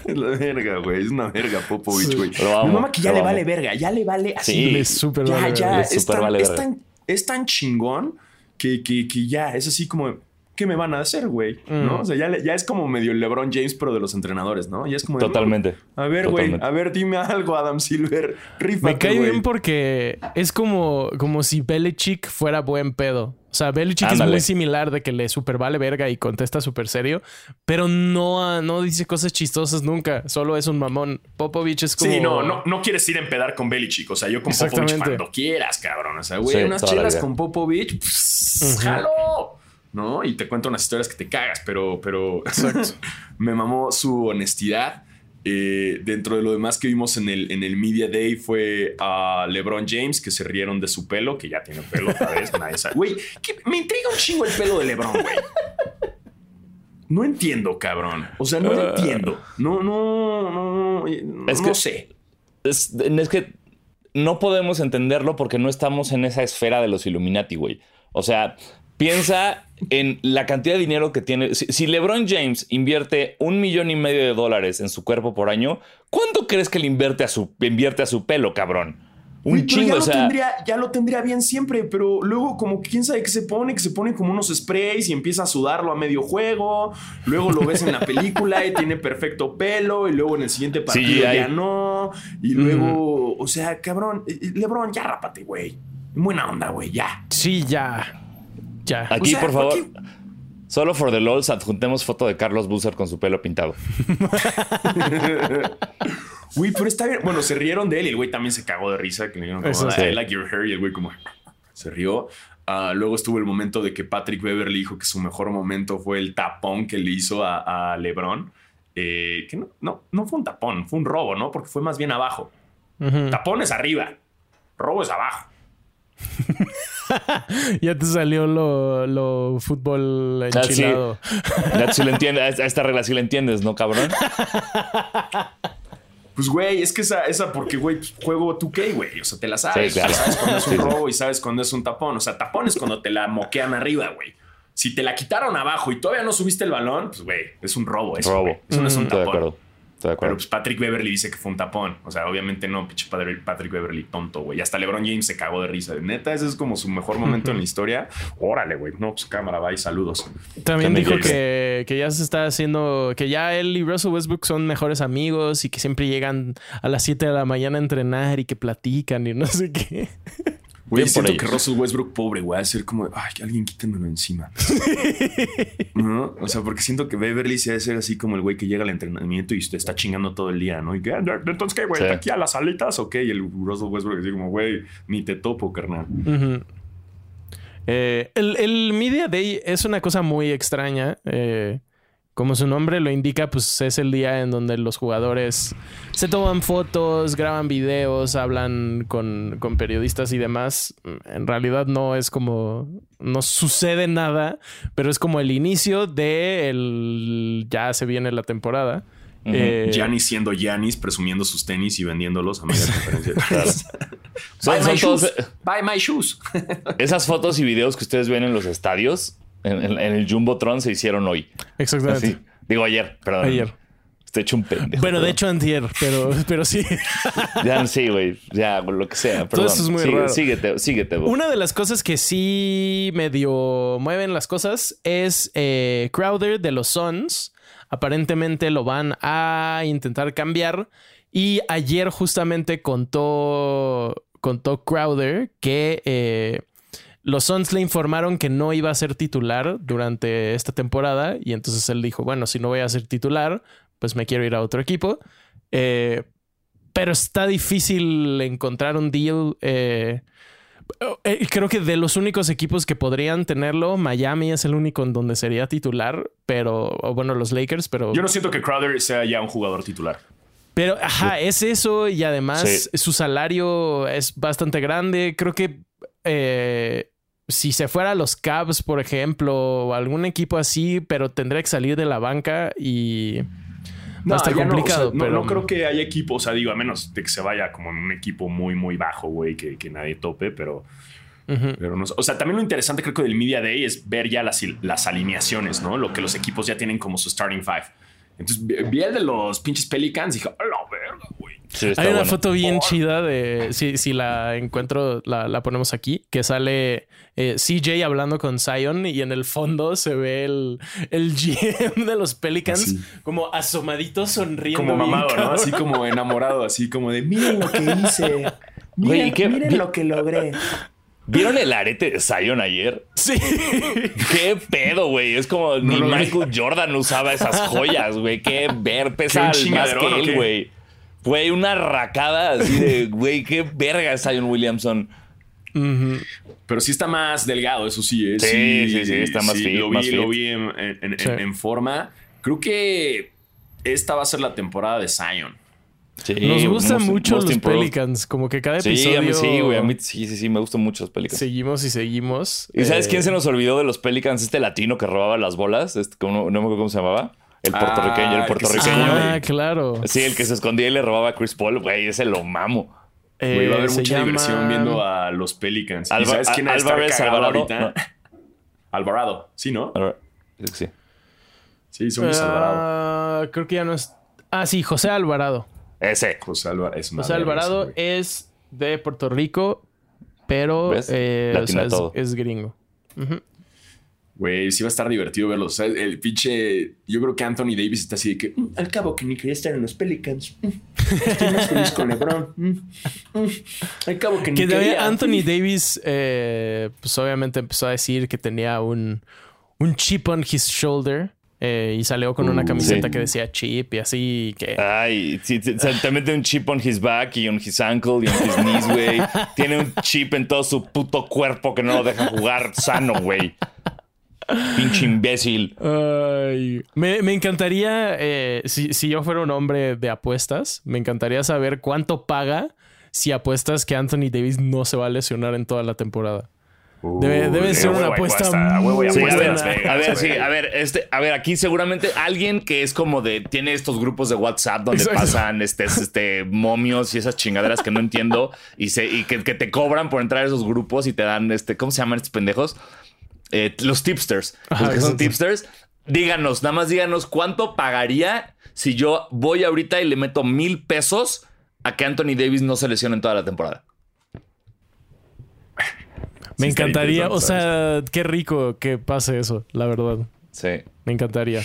es la verga, güey. Es una verga, Popovich, güey. Mi mamá que ya le vale verga, ya le vale así. Sí, le súper vale, ya, es, tan, es, tan, es, tan, chingón que, que, que ya es así como ¿qué me van a hacer, güey? ¿No? Mm. O sea, ya, ya, es como medio LeBron James, pero de los entrenadores, ¿no? Ya es como. Totalmente. a ver, güey, a ver, dime algo, Adam Silver. Rífate, Me cae bien porque es como, como si Belichick fuera buen pedo. O sea, Belichick es muy similar de que le super vale verga y contesta súper serio, pero no, no dice cosas chistosas nunca. Solo es un mamón. Popovich es como. Sí, no, no, no quieres ir a empedar con Belichick. O sea, yo con Popovich cuando quieras, cabrón. O sea, güey, unas chelas con Popovich, pss, ¡jalo! ¿No? Y te cuento unas historias que te cagas, pero, pero me mamó su honestidad. Eh, dentro de lo demás que vimos en el, en el Media Day fue a LeBron James, que se rieron de su pelo, que ya tiene pelo otra vez. Güey, me intriga un chingo el pelo de LeBron, güey. No entiendo, cabrón. O sea, no ah. entiendo. No, no, no. Es no sé. Es, es que no podemos entenderlo porque no estamos en esa esfera de los Illuminati, güey. O sea, Piensa en la cantidad de dinero que tiene. Si, LeBron James invierte un millón y medio de dólares en su cuerpo por año, ¿cuánto crees que le invierte a su, invierte a su pelo, cabrón? Un chingo, ya, lo tendría, ya lo tendría bien siempre, pero luego como quién sabe qué se pone, que se pone como unos sprays y empieza a sudarlo a medio juego, luego lo ves en la película y tiene perfecto pelo y luego en el siguiente partido ya no, y luego, o sea, cabrón, eh, eh, Lebron, ya rápate, güey. Buena onda, güey, ya. Sí, ya. Ya. Aquí, por favor. Solo for the LOLs adjuntemos foto de Carlos Busser con su pelo pintado. Güey, pero está bien. Bueno, se rieron de él y el güey también se cagó de risa. Que le como, I like your hair. Y el güey como se rió. Ah, luego estuvo el momento de que Patrick Beverly dijo que su mejor momento fue el tapón que le hizo a, LeBron. Eh, que no, no, no fue un tapón, fue un robo, ¿no? Porque fue más bien abajo. Tapón es arriba, robo es abajo. ya te salió lo, lo fútbol enchilado. Ya, si lo entiendes, a esta regla sí la entiendes, ¿no, cabrón? Pues, güey, es que esa, esa porque, güey, juego 2K, güey. O sea, te la sabes. Sabes cuando es un robo y sabes cuando es un tapón. O sea, tapón es cuando te la moquean arriba, güey. Si te la quitaron abajo y todavía no subiste el balón, pues, güey, es un robo eso. Robo. Eso no es un mm, tapón. Pero pues Patrick Beverly dice que fue un tapón. O sea, obviamente no, pinche Patrick Beverly tonto, güey. Hasta LeBron James se cagó de risa. Neta, ese es como su mejor momento en la historia. Órale, güey. No, pues cámara, bye, saludos. También dijo que, que, ya se está haciendo, que ya él y Russell Westbrook son mejores amigos y que siempre llegan a las 7 de la mañana a entrenar y que platican y no sé qué. Güey, siento que Russell Westbrook, pobre, güey, a ser como, ay, alguien quítemelo encima. ¿No? O sea, porque siento que Beverly se hace así como el güey que llega al entrenamiento y te está chingando todo el día, ¿no? Y que, ah, entonces, ¿qué, güey? ¿Aquí a las alitas o qué? Y el Russell Westbrook dice como, güey, ni te topo, carnal. Eh, el, el Media Day es una cosa muy extraña. Eh, como su nombre lo indica, pues es el día en donde los jugadores se toman fotos, graban videos, hablan con, periodistas y demás. En realidad no es como, no sucede nada, pero es como el inicio de el, ya se viene la temporada. Uh siendo Giannis, presumiendo sus tenis y vendiéndolos a media conferencia. buy, my shoes. buy my shoes. Esas fotos y videos que ustedes ven en los estadios en, el Jumbotron se hicieron hoy. Exactamente. Digo ayer, perdón. Ayer. Estoy hecho un pendejo. Bueno, de hecho antier, pero, pero sí. ya, sí, güey. Ya, lo que sea. Todo eso es muy raro. Síguete, síguete. Una de las cosas que sí medio mueven las cosas es eh, Crowder de los Suns. Aparentemente lo van a intentar cambiar. Y ayer justamente contó, contó Crowder que... Eh, los Suns le informaron que no iba a ser titular durante esta temporada y entonces él dijo, bueno, si no voy a ser titular, pues me quiero ir a otro equipo. Eh, pero está difícil encontrar un deal. Eh, eh, creo que de los únicos equipos que podrían tenerlo, Miami es el único en donde sería titular, pero, bueno, los Lakers, pero... Yo no siento que Crowder sea ya un jugador titular. Pero, ajá, es eso y además su salario es bastante grande. Creo que eh, si se fuera a los Cavs, por ejemplo, o algún equipo así, pero tendría que salir de la banca y... No, está complicado. No, pero... no, creo que haya equipo, o sea, digo, a menos de que se vaya como en un equipo muy, muy bajo, güey, que, que nadie tope, pero... Pero no, o sea, también lo interesante creo que del Media Day es ver ya las, las alineaciones, ¿no? Lo que los equipos ya tienen como su starting five. Entonces vi el de los pinches Pelicans y dije, ¡a la verga, Hay una foto bien chida de. Si, si la encuentro, la, la, ponemos aquí. Que sale eh, CJ hablando con Zion y en el fondo se ve el, el GM de los Pelicans como asomadito sonriendo. Como mamado, ¿no? Así como enamorado, así como de miren lo que hice. Miren, miren lo que logré. ¿Vieron el arete de Zion ayer? Sí. Qué pedo, güey. Es como ni Michael Jordan usaba esas joyas, güey. Qué ver, pesa más que él, güey. Güey, una racada así de, güey, qué verga es Zion Williamson. Pero sí está más delgado, eso sí. ¿eh? Sí, sí, sí, está más fit. Lo vi, Lo vi en forma. Creo que esta va a ser la temporada de Zion. Nos gustan mucho los Pelicans, como que cada episodio. Sí, a mí sí, güey. A mí sí, sí, sí, me gustan mucho los Pelicans. Seguimos y seguimos. ¿Y sabes quién eh, se nos olvidó de los Pelicans? Este latino que robaba las bolas. Este, no, me acuerdo cómo se llamaba. El puertorriqueño, el ah, puertorriqueño. Ah, claro. Sí, el que se escondía y le robaba a Chris Paul, güey, ese lo mamo. Eh, va a haber mucha diversión viendo a los Pelicans. sabes quién Álvarez Alvarado ahorita? Alvarado, sí, ¿no? Sí. Sí, son uh, Alvarado. Creo que ya no es. Ah, sí, José Alvarado. Ese. José Alvarado es, José Alvarado es de Puerto Rico, pero eh, es, gringo. Güey, sí va a estar divertido verlo. O sea, el pinche. Yo creo que Anthony Davis está así de que. Mm, al cabo que ni quería estar en los Pelicans. Mm, estoy más feliz con LeBron. Mm, al cabo que ni quería. Anthony Davis, eh, pues obviamente empezó a decir que tenía un, un chip on his shoulder. Eh, y salió con una uh, camiseta que decía chip y así que. Ay, sí, te, mete un chip on his back y on his ankle y on his knees, güey. Tiene un chip en todo su puto cuerpo que no lo deja jugar sano, güey. Pinche imbécil. Ay, me, encantaría, eh, si, si yo fuera un hombre de apuestas, me encantaría saber cuánto paga si apuestas que Anthony Davis no se va a lesionar en toda la temporada debe, ser una apuesta. Muy a, ver, sí, a ver, este, a ver, aquí seguramente alguien que es como de tiene estos grupos de WhatsApp donde pasan este, este momios y esas chingaderas que no entiendo y, se, y que, te cobran por entrar a esos grupos y te dan este, ¿cómo se llaman estos pendejos? Eh, los tipsters. los que son tipsters. Díganos, nada más díganos cuánto pagaría si yo voy ahorita y le meto mil pesos a que Anthony Davis no se lesione en toda la temporada. Me encantaría, o sea, qué rico que pase eso, la verdad. Sí. Me encantaría.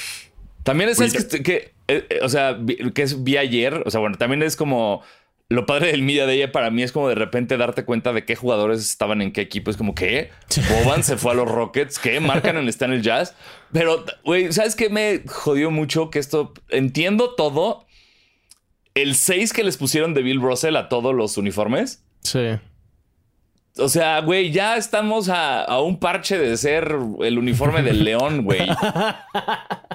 También es, que, eh, eh, o sea, que es vi ayer, o sea, bueno, también es como lo padre del media de ella para mí es como de repente darte cuenta de qué jugadores estaban en qué equipo. Es como que Boban se fue a los Rockets, que marcan está en el Jazz. Pero, güey, ¿sabes qué me jodió mucho? Que esto entiendo todo. El 6 que les pusieron de Bill Russell a todos los uniformes. Sí. O sea, güey, ya estamos a, un parche de ser el uniforme del león, güey.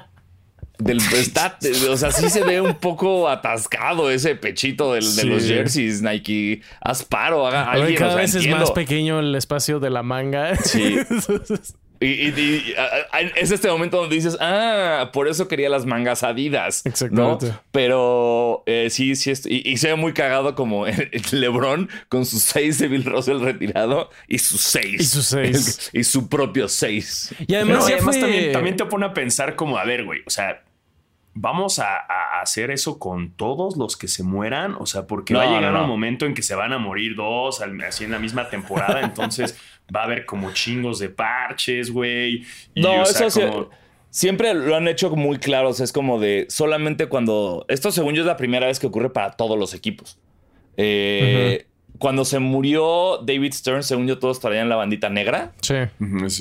Del está, o sea, sí se ve un poco atascado ese pechito de los jerseys Nike. Asparo, haga alguien. Cada vez es más pequeño el espacio de la manga. Sí. Y, es este momento donde dices, ah, por eso quería las mangas adidas. Exactamente. Pero eh, sí, sí, y, se ve muy cagado como el, LeBron con sus seis de Bill Russell retirado y sus seis. Y sus seis. y su propio seis. Y además, también, también te pone a pensar como, a ver, güey, o sea, vamos a, hacer eso con todos los que se mueran. O sea, porque va a llegar un momento en que se van a morir dos así en la misma temporada. entonces va a haber como chingos de parches, güey. No, eso Siempre lo han hecho muy claro. es como de solamente cuando. Esto, según yo, es la primera vez que ocurre para todos los equipos. Eh, cuando se murió David Stern, según yo, todos traían la bandita negra. Sí.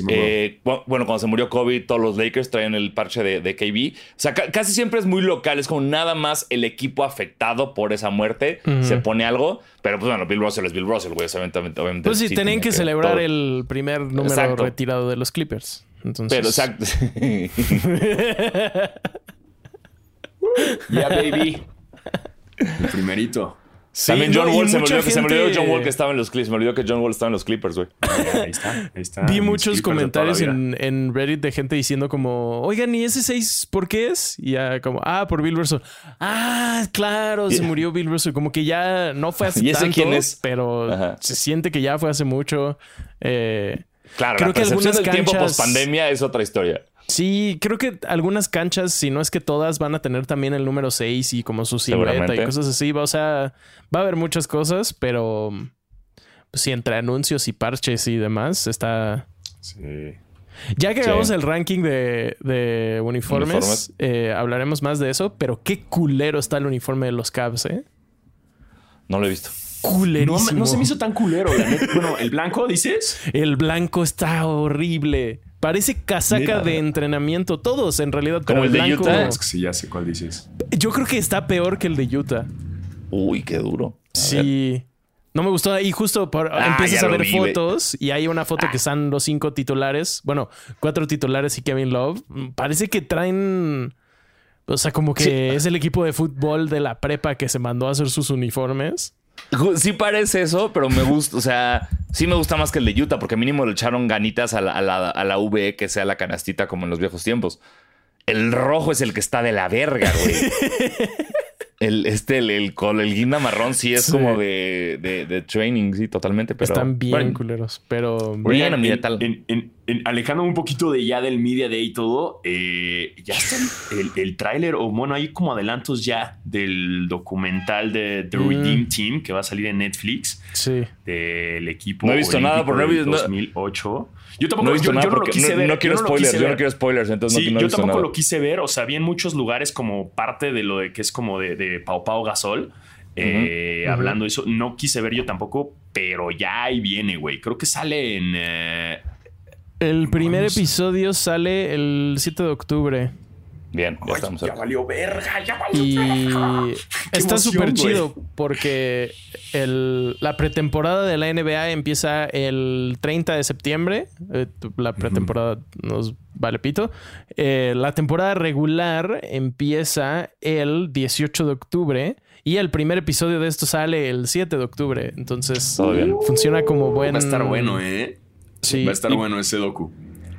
Eh, bueno, cuando se murió Kobe, todos los Lakers traían el parche de, KB. O sea, casi siempre es muy local. Es como nada más el equipo afectado por esa muerte se pone algo. Pero pues bueno, Bill Russell es Bill Russell, güey. Obviamente, pues sí, tenían que, celebrar el primer número retirado de los Clippers. Entonces... Pero exacto. yeah, baby. El primerito. También John Wall, se, me olvidó, que John Wall que estaba en los Clippers. Me olvidó que John Wall estaba en los Clippers, güey. Ahí está, ahí está. Vi muchos comentarios en, Reddit de gente diciendo como, oigan, ¿y ese 6 por qué es? Y ya como, ah, por Bill Russell. Ah, claro, se murió Bill Russell. Como que ya no fue hace ¿Y ese quién es? pero se siente que ya fue hace mucho. Eh, claro, creo la que algunas del tiempo post pandemia es otra historia. Sí, creo que algunas canchas, si no es que todas, van a tener también el número 6 y como su silueta y cosas así. O sea, va a haber muchas cosas, pero pues, sí, entre anuncios y parches y demás, está. Sí. Ya que hagamos el ranking de, uniformes, eh, hablaremos más de eso, pero qué culero está el uniforme de los Cavs, ¿eh? No lo he visto. Culerísimo. No, se me hizo tan culero. bueno, ¿el blanco dices? El blanco está horrible. Parece casaca de entrenamiento. Todos, en realidad. Como el, de Utah. sí, ya sé cuál dices. Yo creo que está peor que el de Utah. Uy, qué duro. sí. No me gustó. Y justo ah, empiezas a ver fotos y hay una foto que están los cinco titulares. Bueno, cuatro titulares y Kevin Love. Parece que traen. O sea, como que es el equipo de fútbol de la prepa que se mandó a hacer sus uniformes. Sí parece eso, pero me gusta, o sea, sí me gusta más que el de Utah, porque mínimo le echaron ganitas a la, a la, VE que sea la canastita como en los viejos tiempos. El rojo es el que está de la verga, güey. El, este, el, el, el, guinda marrón sí es como de, de, training, sí, totalmente. Pero, Están bien culeros, pero... Tal. En, alejando un poquito de ya del Media Day y todo, eh, ya está el, el tráiler, o bueno, hay como adelantos ya del documental de The mm. Redeem Team que va a salir en Netflix. Sí. Del equipo No he visto nada por no 2008. Yo tampoco no yo, lo quise ver. No quiero spoilers, yo no quiero spoilers, entonces sí, Yo tampoco lo quise ver. O sea, vi en muchos lugares como parte de lo de que es como de, de Pau Pau Gasol. Eh, hablando de eso, no quise ver yo tampoco, pero ya ahí viene, güey. Creo que sale en. Eh, el primer episodio sale el 7 de octubre. Bien, ya estamos Ya valió verga, ya valió y Está súper chido porque la pretemporada de la NBA empieza el 30 de septiembre. Eh, la pretemporada nos vale pito. Eh, la temporada regular empieza el 18 de octubre. Y el primer episodio de esto sale el 7 de octubre. Entonces, funciona como buen. Va a estar bueno, ¿eh? Sí. Va a estar bueno ese docu.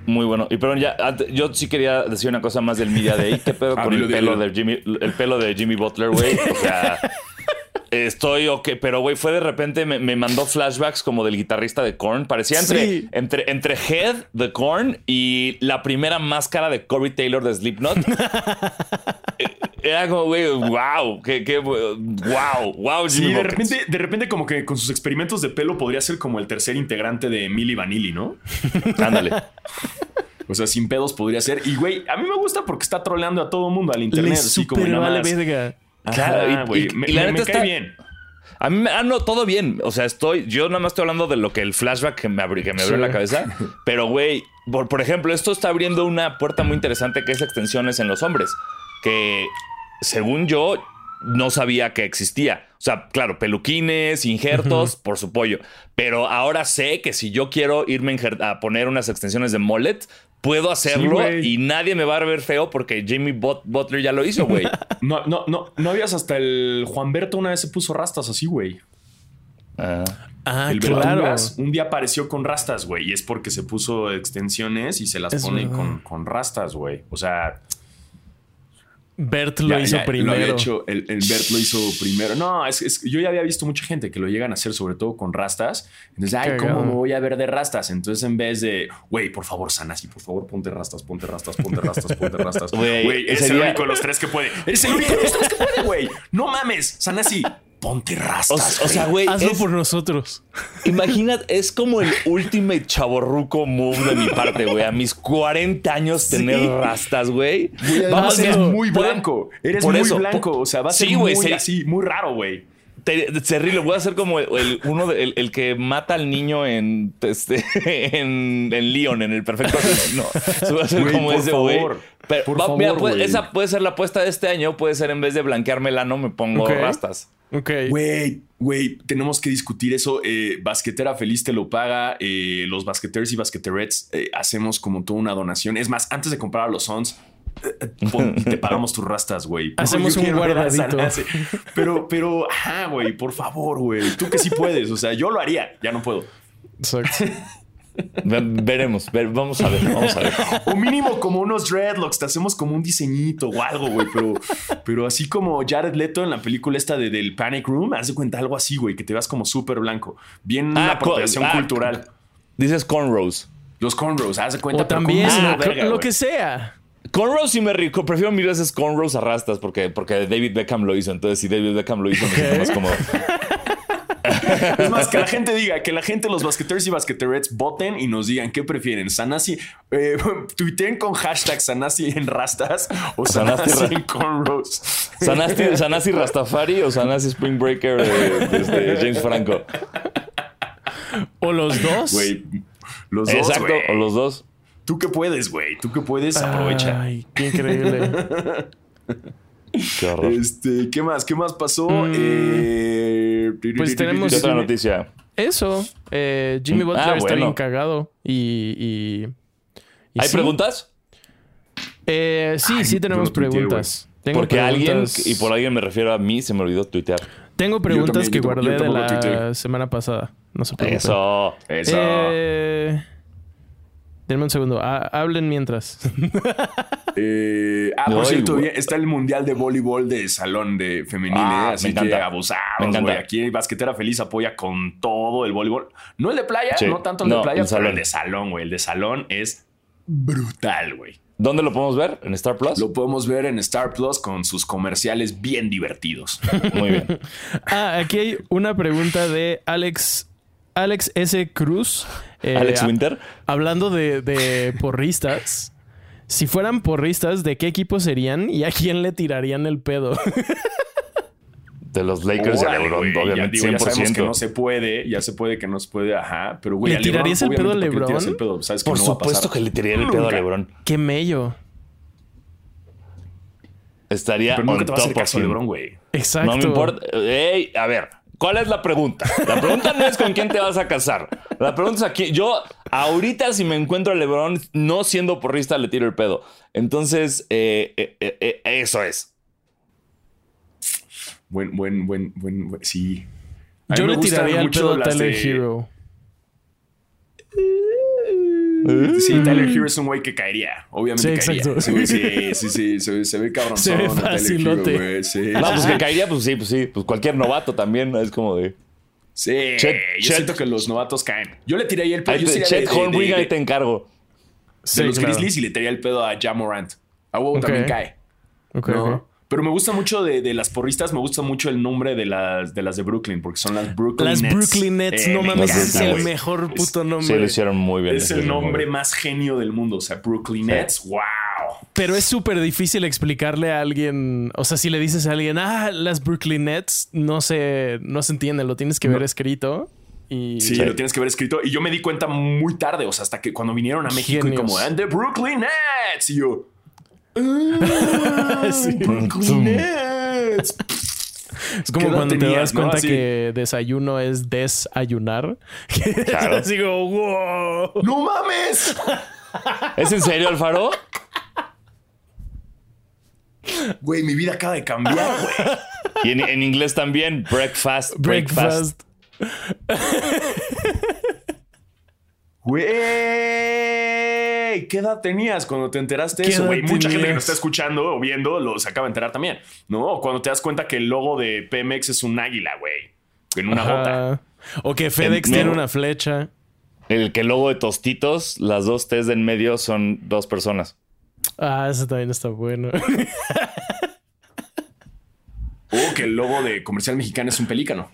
Muy bueno. Y pero ya, yo sí quería decir una cosa más del Media Day. ¿Qué pedo ah, con el pelo, de Jimmy, el pelo de Jimmy Butler, güey? O sea, estoy ok, pero güey, fue de repente, me, mandó flashbacks como del guitarrista de Korn. Parecía entre, entre, entre Head de Korn y la primera máscara de Corey Taylor de Slipknot. Era como, güey, wow, qué, qué, wow, wow, Jimmy Sí, de repente, de repente, como que con sus experimentos de pelo podría ser como el tercer integrante de Milli Vanilli, ¿no? Ándale. O sea, sin pedos podría ser. Y, güey, a mí me gusta porque está troleando a todo mundo al internet. así como vale verga. Claro, güey. Me, la me, está... bien. A mí, ah, no, todo bien. O sea, estoy. Yo nada más estoy hablando de lo que el flashback que me, abrió, que me abrió la cabeza. Pero, güey, por, por ejemplo, esto está abriendo una puerta muy interesante que es extensiones en los hombres. Que, según yo, no sabía que existía. O sea, claro, peluquines, injertos, por su pollo. Pero ahora sé que si yo quiero irme a poner unas extensiones de mullet, puedo hacerlo y nadie me va a ver feo porque Jamie Butler ya lo hizo, güey. no, no, no, no habías hasta el Juan Berto una vez se puso rastas así, güey. Ah, ah claro. un día apareció con rastas, güey, y es porque se puso extensiones y se las pone con, con rastas, güey. O sea, Bert lo hizo primero. Lo hecho, el, Bert lo hizo primero. No, es, yo ya había visto mucha gente que lo llegan a hacer, sobre todo con rastas. Entonces, ay, ¿cómo me voy a ver de rastas? Entonces, en vez de, güey, por favor, Sanasi, por favor, ponte rastas, ponte rastas, ponte rastas, ponte rastas. Güey, es el único de los tres que puede. Eres el único de los tres que puede, güey. No mames, Sanasi ponte rastas. O, sea, güey. Hazlo por nosotros. Imagínate, es como el ultimate chaborruco move de mi parte, güey. A mis 40 años tener rastas, güey. Vamos a ser muy blanco. Eres muy blanco. O sea, va a ser muy así, muy raro, güey. Cerrillo, voy a hacer como el, uno de, el, que mata al niño en este en, en Leon, en el perfecto asesino. Voy a hacer como ese güey. Pero mira, esa puede ser la apuesta de este año. Puede ser en vez de blanquear melano, me pongo rastas. Ok. Güey, güey, tenemos que discutir eso. Eh, basquetera Feliz te lo paga. Eh, los basqueteros y basqueterets eh, hacemos como toda una donación. Es más, antes de comprar a los Sons, te pagamos tus rastas, güey. Hacemos un guardadito. Pero, pero, ajá, güey, por favor, güey. Tú que sí puedes. O sea, yo lo haría. Ya no puedo. Exacto. Veremos, vamos a ver, vamos a ver. O mínimo como unos dreadlocks, te hacemos como un diseñito o algo, güey. Pero, pero así como Jared Leto en la película esta de, del Panic Room, haz de cuenta algo así, güey, que te vas como súper blanco. Bien una ah, apropiación ah, cultural. Dices cornrows. Los cornrows, haz de cuenta. O también lo que sea. Cornrows sí me rico. Prefiero mil veces cornrows a rastas porque, porque David Beckham lo hizo. Entonces, si David Beckham lo hizo, me más como. es más, que la gente diga, que la gente, los basqueteers y basqueterets voten y nos digan qué prefieren. Sanasi, eh, tuiteen con hashtag Sanasi en rastas o Sanasi, en cornrows. Sanasi, Sanasi Rastafari o Sanasi Spring Breaker de, James Franco. O los dos. los dos. Exacto, o los dos. Tú que puedes, güey. Tú que puedes, aprovecha. Ay, qué increíble. Qué horror. Este, ¿qué más? ¿Qué más pasó? Mm. Eh, pues tenemos otra noticia. Eso. Eh, Jimmy mm. Butler ah, está bien cagado. Y. ¿Hay preguntas? Eh, sí, sí tenemos preguntas. Porque alguien, y por alguien me refiero a mí, se me olvidó tuitear. Tengo preguntas que guardé de la semana pasada. No se preocupen. Eso, eso. Eh, Denme un segundo. hablen mientras. eh, ah, por cierto, está el Mundial de Voleibol de Salón de Femenil, ah, ¿eh? así que abusados, güey. Aquí Basquetera Feliz apoya con todo el voleibol. No el de playa, no tanto el de playa, pero el de salón, güey. El de salón es brutal, güey. ¿Dónde lo podemos ver? ¿En Star Plus? Lo podemos ver en Star Plus con sus comerciales bien divertidos. Muy bien. ah, aquí hay una pregunta de Alex Alex S. Cruz. Eh, Alex Winter. Hablando de, porristas. Si fueran porristas, ¿de qué equipo serían y a quién le tirarían el pedo? de los Lakers de LeBron, obviamente. Ya, sabemos que no se puede, ya se puede que no se puede, ajá. Pero güey, ¿le tirarías el pedo a LeBron? Por supuesto que le tiraría el pedo a LeBron. Qué mello. Estaría pero nunca te vas a hacer LeBron, güey. Exacto. No me importa. Ey, a ver, ¿Cuál es la pregunta? La pregunta no es con quién te vas a casar. La pregunta es aquí. Yo, ahorita, si me encuentro a LeBron, no siendo porrista, le tiro el pedo. Entonces, eh, eh, eh, eso es. Buen, buen, buen, buen, sí. Yo le tiraría el pedo a Tyler Hero. Sí, Tyler Hero es un güey que caería. Obviamente sí, caería. Sí, sí, sí, se, ve cabrón. Se ve facilote. güey. Sí. No, pues que caería, pues sí, pues sí. Pues cualquier novato también es como de... Sí, yo siento que los novatos caen. Yo le tiré ahí el pedo. Ahí te, Chet ahí te encargo. De los Grizzlies y le tiraría el pedo a Jamorant. A WoW también cae. Ok, ¿no? Pero me gusta mucho de, las porristas, me gusta mucho el nombre de las de, las de Brooklyn, porque son las Brooklyn Nets. Las Brooklyn Nets, no mames, es el mejor puto nombre. Sí, lo hicieron muy bien. Es el nombre más genio del mundo, o sea, Brooklyn Nets, wow. Pero es súper difícil explicarle a alguien, o sea, si le dices a alguien, ah, las Brooklyn Nets, no se, no se entiende, lo tienes que ver escrito. Y... Sí, lo tienes que ver escrito. Y yo me di cuenta muy tarde, o sea, hasta que cuando vinieron a México y como, and the Brooklyn Nets, y yo... Ah, sí. Es como cuando te das cuenta que desayuno es desayunar. Claro. Así wow. ¡No mames! ¿Es en serio, Alfaro? Güey, mi vida acaba de cambiar, güey. Y en, inglés también, breakfast. Breakfast. Güey, ¿qué edad tenías cuando te enteraste de eso, güey? Mucha gente que nos está escuchando o viendo lo se acaba de enterar también, ¿no? Cuando te das cuenta que el logo de Pemex es un águila, güey, en una bota. O que FedEx tiene una flecha. El que el logo de Tostitos, las dos T's en medio son dos personas. Ah, eso también está bueno. o que el logo de Comercial Mexicano es un pelícano.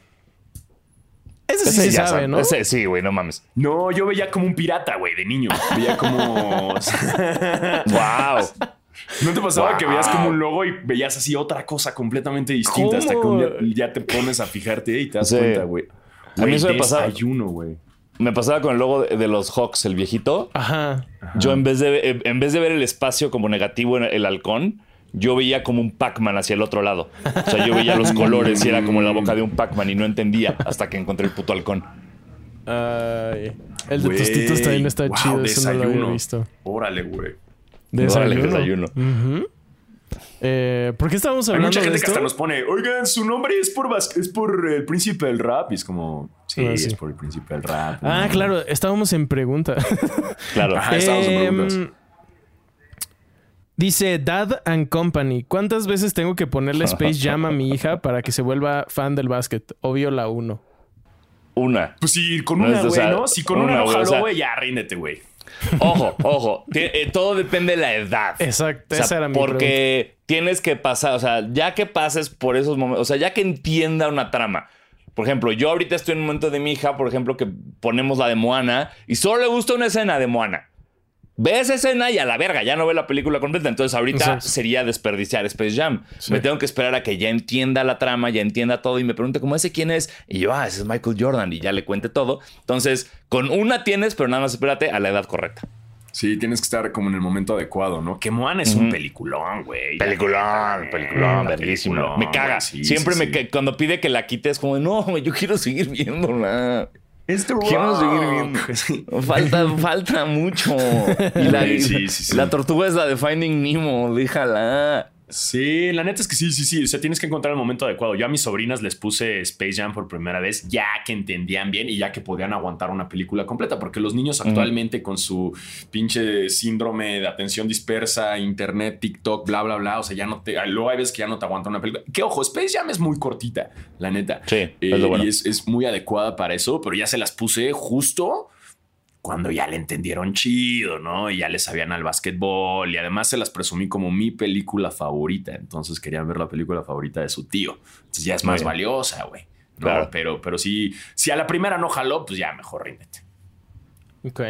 Ese sí se sabe, ¿no? Ese sí, güey, no mames. No, yo veía como un pirata, güey, de niño. Veía como. ¡Wow! ¿No te pasaba que veías como un logo y veías así otra cosa completamente distinta hasta que un día, ya te pones a fijarte y te das cuenta, güey? A mí eso me pasaba. Desayuno, güey. Me pasaba con el logo de, los Hawks, el viejito. Ajá. Yo en vez, de, en vez de ver el espacio como negativo en el halcón, yo veía como un Pac-Man hacia el otro lado. O sea, yo veía los colores y era como la boca de un Pac-Man y no entendía hasta que encontré el puto halcón. Ay, el de tostitos también está chido, eso no lo había visto. Órale, güey. Desayuno. desayuno. eh, ¿Por qué estábamos hablando Hay mucha gente de que hasta nos pone, oigan, su nombre es por, es por el príncipe del rap. Y es como, sí, ah, es por el príncipe del rap. Ah, claro, estábamos en pregunta. claro. Ajá, estábamos en Em, preguntas. Dice Dad and Company. ¿Cuántas veces tengo que ponerle Space Jam a mi hija para que se vuelva fan del básquet? Obvio la uno. Una. Pues sí, con No una, o güey, sea, ¿no? Si con una, una, no güey, o jaló, sea- güey, ya ríndete, güey. Ojo, ojo. Eh, todo depende de la edad. Exacto, O sea, esa era mi porque tienes que pasar, o sea, ya que pases por esos momentos, o sea, ya que entienda una trama. Por ejemplo, yo ahorita estoy en un momento de mi hija, por ejemplo, que ponemos la de Moana y solo le gusta una escena de Moana. Ve esa escena y a la verga, ya no ve la película completa. Entonces, ahorita Exacto. sería desperdiciar Space Jam. Me tengo que esperar a que ya entienda la trama, ya entienda todo y me pregunte, ¿cómo ese quién es? Y yo, ah, ese es Michael Jordan y ya le cuente todo. Entonces, con una tienes, pero nada más espérate a la edad correcta. Sí, tienes que estar como en el momento adecuado, ¿no? Que Moana es un peliculón, güey. Peliculón, peliculón, verguísimo. peliculón, Me caga. sí, Siempre sí, me sí. cuando pide que la quites, como de, no, yo quiero seguir viéndola. Es The Quiero seguir Rock. viendo. Falta, falta mucho. Y la, sí, sí, sí. la tortuga es la de Finding Nemo, déjala. Sí, la neta es que sí, sí, sí. O sea, tienes que encontrar el momento adecuado. Yo a mis sobrinas les puse Space Jam por primera vez, ya que entendían bien y ya que podían aguantar una película completa, porque los niños actualmente con su pinche síndrome de atención dispersa, internet, TikTok, bla, bla, bla, o sea, ya no te. Luego hay veces que ya no te aguanta una película. Que ojo, Space Jam es muy cortita, la neta. Sí, Eh, es lo bueno. Y es, es muy adecuada para eso, pero ya se las puse justo cuando ya le entendieron chido, ¿no? Y ya le sabían al básquetbol y además se las presumí como mi película favorita. Entonces querían ver la película favorita de su tío. Entonces ya es más bien. valiosa, güey. ¿no? Claro. Pero, pero sí, si a la primera no jaló, pues ya mejor ríndete. Ok.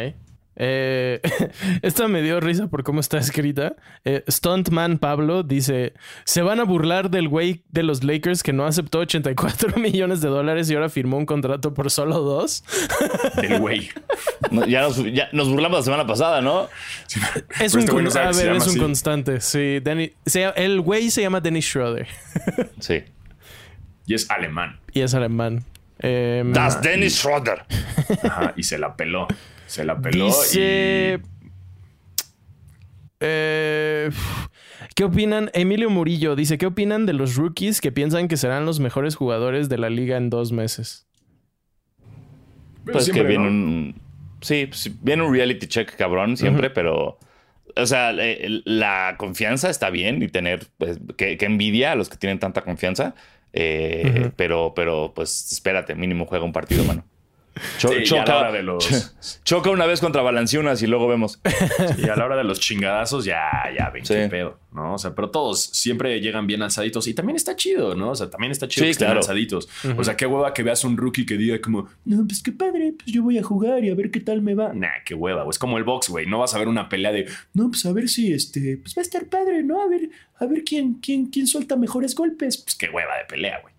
Eh, esta me dio risa por cómo está escrita. Eh, Stuntman Pablo dice: Se van a burlar del güey de los Lakers que no aceptó 84 millones de dólares y ahora firmó un contrato por solo dos. Del güey. No, ya, nos, ya nos burlamos la semana pasada, ¿no? Es un, este no con- sabe a ver, es un constante. Sí, Danny- se llama- el güey se llama Dennis Schroeder Sí. Y es alemán. y es alemán. Eh, Das Dennis Schroeder. Ajá, y se la peló. Se la peló Dice. Eh, ¿Qué opinan? Emilio Murillo dice: ¿Qué opinan de los rookies que piensan que serán los mejores jugadores de la liga en dos meses? y... Pues Siempre, que viene ¿no? un. Sí, pues, viene un reality check cabrón siempre, pero. O sea, eh, la confianza está bien y tener. Pues, que, que envidia a los que tienen tanta confianza. eh. Pero, pero, pues espérate, mínimo juega un partido, mano. Cho- Sí, ya a la hora de los- choca una vez contra Balanciunas y luego vemos. Y a la hora de los chingadazos ya, ya ven Sí. qué pedo, ¿no? O sea, pero todos siempre llegan bien alzaditos y también está chido, ¿no? O sea, también está chido Sí, que estén claro. alzaditos. O sea, qué hueva que veas un rookie que diga como, no, pues qué padre, pues yo voy a jugar y a ver qué tal me va. Nah, qué hueva, güey. Es como el box, güey. No vas a ver una pelea de, no, pues a ver si este, pues va a estar padre, ¿no? A ver, a ver quién, quién, quién suelta mejores golpes. Pues qué hueva de pelea, güey.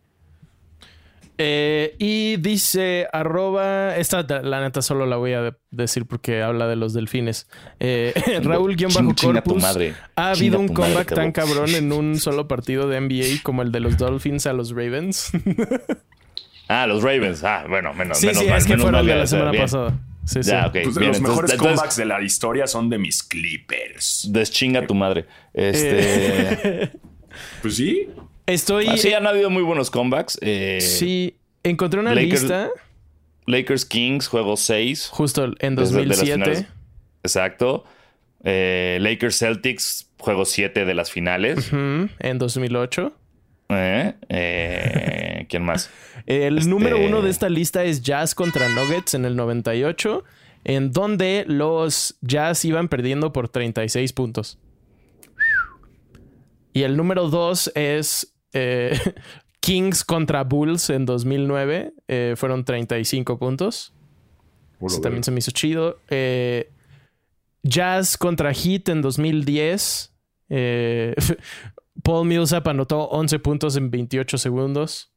Eh, y dice arroba. Esta la neta solo la voy a decir porque habla de los delfines. Eh, Raúl guion bajo Corpus. madre. Ha habido un madre, comeback tan cabrón en un solo partido de NBA como el de los Dolphins a los Ravens. Ah, los Ravens. Ah, bueno, menos, sí, menos sí, mal, es que menos fueron mal, de la semana bien. pasada. Sí, sí. Pues bien, los entonces- mejores entonces, comebacks de la historia son de mis Clippers. Deschinga tu madre. Este. Pues sí. Estoy. Ah, sí, han habido muy buenos comebacks. Eh, sí, encontré una Lakers- lista Lakers Kings, juego 6. justo en Desde- de las 2007. finales. Exacto. Eh, Lakers Celtics, juego 7 de las finales. En 2008. Eh, eh, ¿Quién más? El Este- número uno de esta lista es Jazz contra Nuggets en el 98, en donde los Jazz iban perdiendo por 36 puntos. Y el número dos es eh, Kings contra Bulls en 2009, eh, fueron 35 puntos. Eso también se me hizo chido. Eh, Jazz contra Heat en 2010, Eh, Paul Millsap anotó 11 puntos en 28 segundos.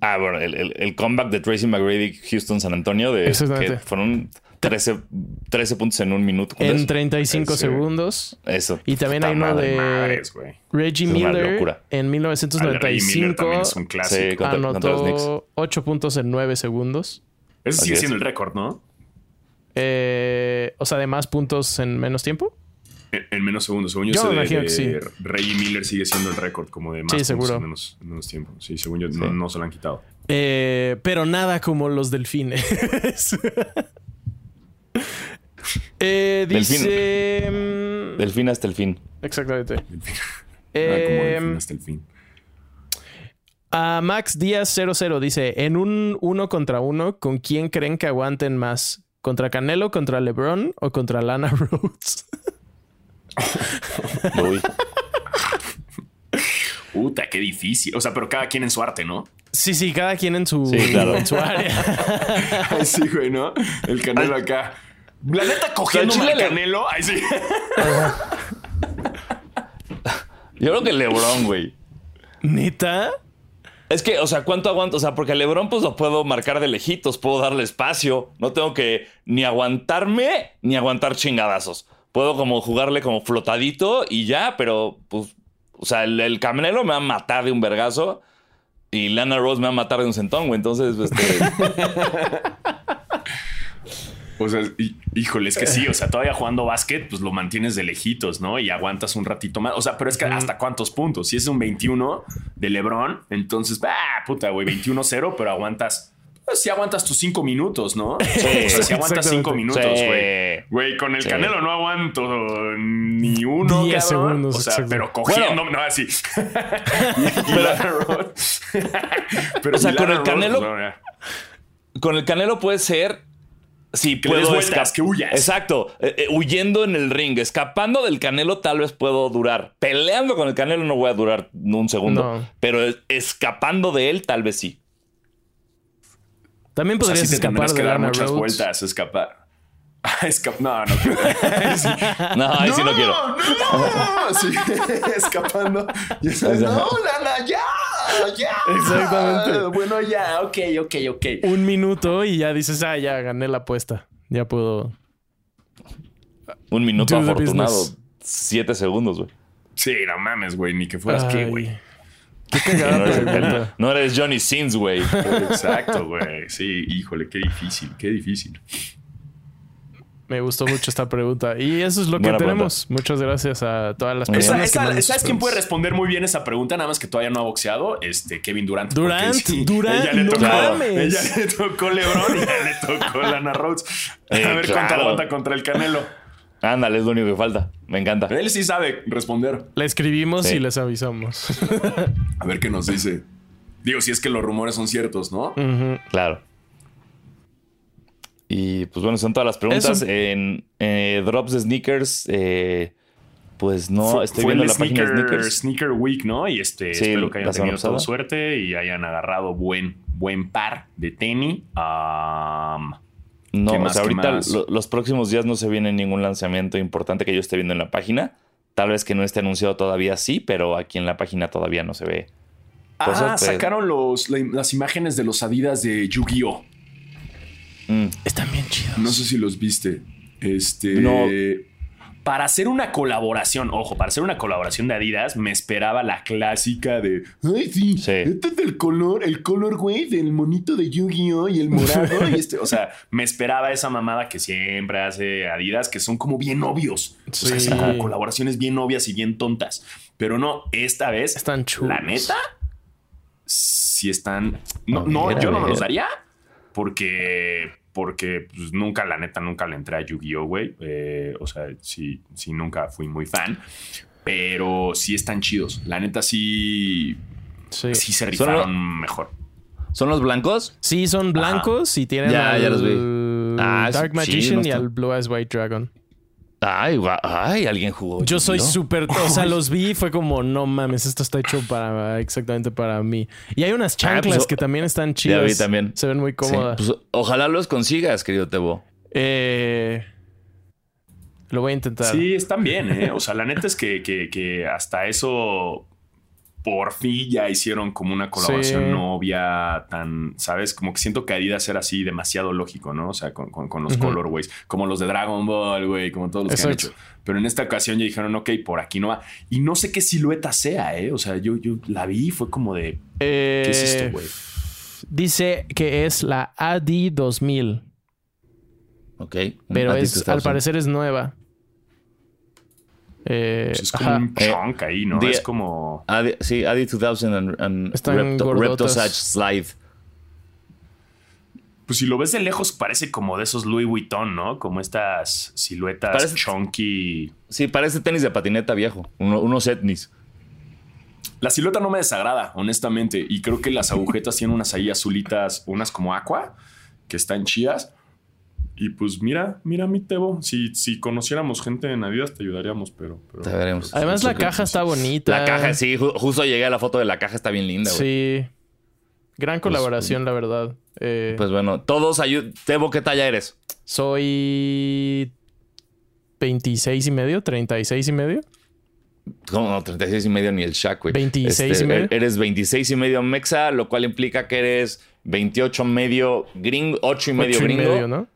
Ah, bueno, el, el, comeback de Tracy McGrady, Houston, San Antonio, de que fueron 13, 13 puntos en un minuto. En 35 segundos. Eso. Y también hay uno de Reggie Miller en 1995. Es un clásico. anotó 8 puntos en 9 segundos. Ese sigue siendo el récord, ¿no? Eh, o sea, de más puntos en menos tiempo. En, menos segundos. Según yo, yo me imagino que sí. Reggie Miller sigue siendo el récord como de más sí, puntos en menos, menos, tiempo. Sí, según yo, no, no, se lo han quitado. Eh, pero nada como los delfines. Eh, dice. Mm, delfín. hasta el fin. Exactamente. Eh, como hasta el fin. A Max Díaz 00 dice: En un uno contra uno, ¿con quién creen que aguanten más? ¿Contra Canelo, contra LeBron o contra Lana Rhodes? Uy. Puta, qué difícil. O sea, pero cada quien en su arte, ¿no? Sí, sí, cada quien en su, en su área. sí, güey, ¿no? El Canelo acá. La neta cogiendo al Canelo. Ay, sí. Yo creo que Lebron, güey. ¿Neta? Es que, o sea, ¿cuánto aguanto? O sea, porque a Lebron pues lo puedo marcar de lejitos, puedo darle espacio. No tengo que ni aguantarme ni aguantar chingadazos. Puedo como jugarle como flotadito y ya, pero pues, o sea, el, el Canelo me va a matar de un vergazo y Lana Rose me va a matar de un centón, güey. Entonces, este... O sea, híjole, es que sí, o sea, todavía jugando básquet, pues lo mantienes de lejitos, ¿no? Y aguantas un ratito más. O sea, pero es que hasta cuántos puntos. Si es un 21 de LeBron, entonces, ah, puta, güey, 21-0, pero aguantas. Pues si aguantas tus cinco minutos, ¿no? Sí, o sea, si aguantas cinco minutos, güey. Güey, con el Canelo no aguanto ni uno. 10 segundos. O sea, pero cogiendo, no, así. pero, pero, o sea, con el Canelo. Con el Canelo puede ser Sí, puedo escapar. que huyas. Exacto. Eh, eh, huyendo en el ring. Escapando del canelo tal vez puedo durar. Peleando con el canelo no voy a durar un segundo. Pero escapando de él tal vez sí. También podrías escapar de dar muchas vueltas, escapar. no, no no, ahí sí no quiero. No, sí, escapando. no, Lana, ya, ya. Exactamente. Bueno, ya, ok, ok, ok. Un minuto y ya dices, ah, ya gané la apuesta. Ya puedo. Un minuto afortunado. Siete segundos, güey. Sí, no mames, güey. Ni que fueras qué, güey. Qué cagada. no, eres, no eres Johnny Sins, güey. Exacto, güey. Sí, híjole, qué difícil, qué difícil. Me gustó mucho esta pregunta. Y eso es lo que tenemos. Muchas gracias a todas las personas. ¿Sabes quién puede responder muy bien esa pregunta? Nada más que todavía no ha boxeado. Este, Kevin Durant. Durant, Durant. Ella le, tocó, ella le tocó Lebron y ella le tocó Lana Rhodes. a ver cuánto aguanta contra el Canelo. Ándale, es lo único que falta. Me encanta. Él sí sabe responder. Le escribimos y les avisamos. a ver qué nos dice. Digo, si es que los rumores son ciertos, ¿no? Claro. Y pues bueno, son todas las preguntas. En eh, Drops de Sneakers, eh, pues no, estoy viendo la página de Sneakers. Sneaker Week, ¿no? Y este, espero que hayan tenido toda suerte y hayan agarrado buen, buen par de tenis. no, o sea, ahorita los próximos días no se viene ningún lanzamiento importante que yo esté viendo en la página. Tal vez que no esté anunciado todavía sí, pero aquí en la página todavía no se ve. ah, pues. sacaron los, las imágenes de los Adidas de Yu-Gi-Oh! Mm. Están bien chidos. No sé si los viste. Este. Para hacer una colaboración, ojo, para hacer una colaboración de Adidas, me esperaba la clásica de. Ay, sí. Este es el color, el color, güey, del monito de Yu-Gi-Oh! y el morado. y este. O sea, me esperaba esa mamada que siempre hace Adidas, que son como bien obvios. O sea, son como colaboraciones bien obvias y bien tontas. Pero no, esta vez. Están chulos. La neta, sí están. No, no, yo no me los daría porque porque pues, nunca, la neta, nunca le entré a Yu-Gi-Oh, güey. Eh, o sea, sí, sí, nunca fui muy fan. Pero sí están chidos. La neta, sí, sí, se rifaron mejor. ¿Son los blancos? Sí, son blancos y tienen ya, ya los vi. Ah, Dark Magician y al Blue Eyes White Dragon. Ay, ay, alguien jugó. Yo soy súper. O sea, los vi y fue como, no mames, esto está hecho para exactamente para mí. Y hay unas ah, pues, chanclas que también están chidas. Ya vi también. Se ven muy cómodas. Pues, ojalá los consigas, querido Tebo. Eh. Lo voy a intentar. Sí, están bien, ¿eh? O sea, la neta es que, que, que hasta eso por fin ya hicieron como una colaboración Sí. novia tan, ¿sabes? Como que siento que Adidas era así demasiado lógico, ¿no? O sea, con, con- con los colorways, como los de Dragon Ball, güey, como todos los que han hecho. Pero en esta ocasión ya dijeron, ok, por aquí no va. Y no sé qué silueta sea, ¿eh? O sea, yo, yo la vi y fue como de, Eh, ¿qué es esto, güey? Dice que es la AD 2000, Ok. pero es, al parecer es nueva. Eh, Pues es como ajá. un chunk ahí, ¿no? es como... Adi- sí, Adi 2000 and, Repto-. Reptosage Slide. Pues si lo ves de lejos parece como de esos Louis Vuitton, ¿no? Como estas siluetas Parece- chunky. Sí, parece tenis de patineta viejo. Uno- unos etnis. La silueta no me desagrada, honestamente. Y creo que las agujetas tienen unas ahí azulitas, unas como aqua, que están chidas. Y pues mira, mira mi Tebo. Si, si conociéramos gente en Adidas te ayudaríamos, pero... pero Te veremos. pero- Además la caja está bonita. La caja, sí, ju- justo llegué a la foto de la caja, está bien linda, güey. Sí. Gran colaboración, la verdad. Eh, Pues bueno, todos ayudan. Tebo, ¿qué talla eres? soy 26 y medio, 36 y medio. Como no, 36 y medio ni el Shaq, güey. 26 y medio. Eres 26 y medio mexa, lo cual implica que eres 28 medio gringo, 8 y medio Ocho y gringo. medio, ¿no?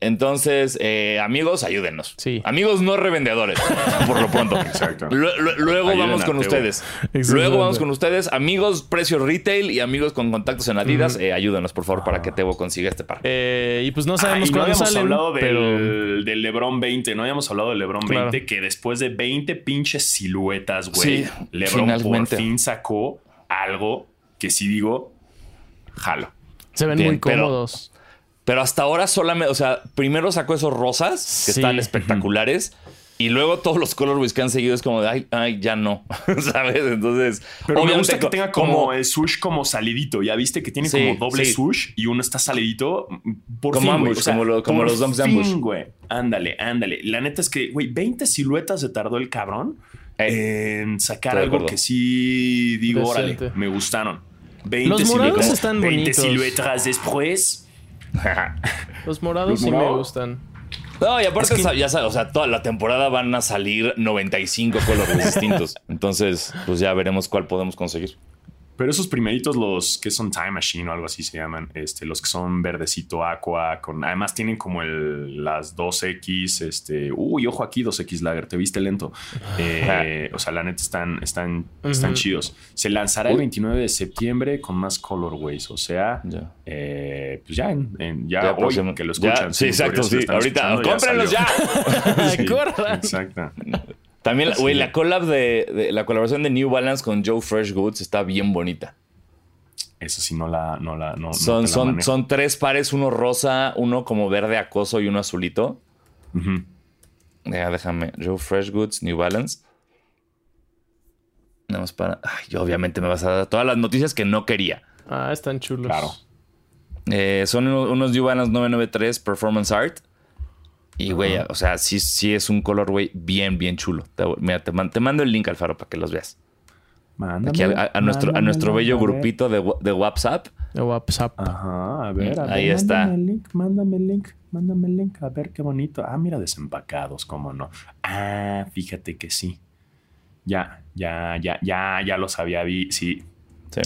Entonces, eh, amigos, ayúdenos. Sí. Amigos no revendedores, por lo pronto. Exacto. Lu- lu- luego Ayuden vamos con ustedes. Luego vamos con ustedes. Amigos, precios retail y amigos con contactos en Adidas, eh, ayúdenos, por favor, para que Tebo consiga este par. Eh, y pues no Ah, sabemos no cuándo habíamos salen, hablado del, pero... del LeBron 20, no habíamos hablado del LeBron Claro. 20, que después de 20 pinches siluetas, güey, Sí, LeBron finalmente. por fin sacó algo que si digo, jalo. Se ven Bien, muy pero- cómodos. Pero hasta ahora solamente, o sea, primero sacó esos rosas que Sí. están espectaculares. Y luego todos los colorways que han seguido es como de, ay, ay, ya no, ¿sabes? Entonces, Pero me gusta que tenga como, el swoosh como salidito. Ya viste que tiene Sí, como doble sí. swoosh y uno está salidito. Por Como fin, ambush, güey. O sea, como lo- como por los dumps de ambush. güey. Ándale, ándale. La neta es que, güey, 20 siluetas se tardó el cabrón Eh, en sacar algo acuerdo. que sí digo, órale, Decente. me gustaron. 20 Los morados siluetas, están 20 bonitos. siluetas después. Los morados Los sí me gustan. No, y aparte, Es que- ya sabes, o sea, toda la temporada van a salir 95 colores distintos. Entonces, pues ya veremos cuál podemos conseguir. Pero esos primeritos, los que son Time Machine o algo así se llaman, este, los que son verdecito aqua, con, además tienen como el, las 2X, este, uy, ojo aquí, 2X Lager, te viste lento. Eh, o sea, la neta están, están, están chidos. Se lanzará el Uy. 29 de septiembre con más colorways, o sea, Ya. eh, pues ya, en, en- ya, Ya hoy próximo- que lo ya, escuchan. sí, exacto, sí. Ahorita, cómprenlos ya. salió. Sí. Exacto. También, güey, Sí. la collab de, de- la colaboración de New Balance con Joe Fresh Goods está bien bonita. Eso sí, no la, no la, no, Son, la son, son tres pares, uno rosa, uno como verde acoso y uno azulito. Ya, déjame. Joe Fresh Goods, New Balance. Nada más para. Ay, yo obviamente me vas a dar todas las noticias que no quería. Ah, están chulos. Claro. Eh, son uno- unos New Balance 993 Performance Art. Y, güey, o sea, sí, sí es un color, güey, bien, bien chulo. Te, mira, te, man- te mando el link, Alfaro, para que los veas. Aquí a, a- a nuestro, a nuestro bello grupito de, de WhatsApp. De WhatsApp. Ajá, a ver, a ver. Ahí está. Mándame el link, mándame el link, mándame el link. A ver qué bonito. Ah, mira, desempacados, cómo no. Ah, fíjate que sí. Ya, ya, ya, ya, ya los había vi. Sí, Sí.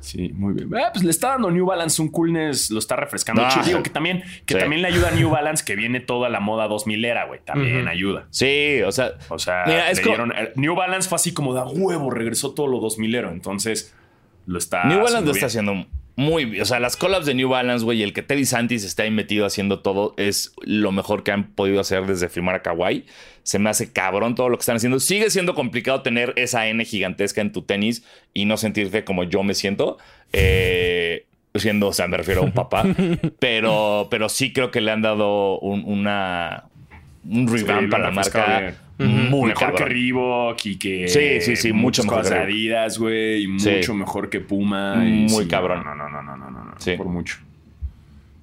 Sí, muy bien. Ah, pues le está dando New Balance un coolness, lo está refrescando. Ah. Digo que también, que sí. también le ayuda a New Balance que viene toda la moda 2000 era, güey. También ayuda. Sí, o sea, O sea, Mira, es le como- dieron- el New Balance fue así como de a huevo, regresó todo lo 2000 ero. Entonces, lo está. New Balance lo está haciendo muy bien. O sea, las collabs de New Balance, güey, y el que Teddy Santis está ahí metido haciendo todo es lo mejor que han podido hacer desde firmar a Kawhi. Se me hace cabrón todo lo que están haciendo. Sigue siendo complicado tener esa N gigantesca en tu tenis y no sentirte como yo me siento. Eh, siendo, o sea, me refiero a un papá. pero, pero sí creo que le han dado un, una, un revamp a la refrescado muy mejor que cabrón. Reebok y que. Sí, sí, sí, mucho muchas mejor cosas que. Adidas, güey. Y Sí. mucho mejor que Puma. y Muy sí, cabrón. No, no, no, no, no, no, no. Sí. Por mucho.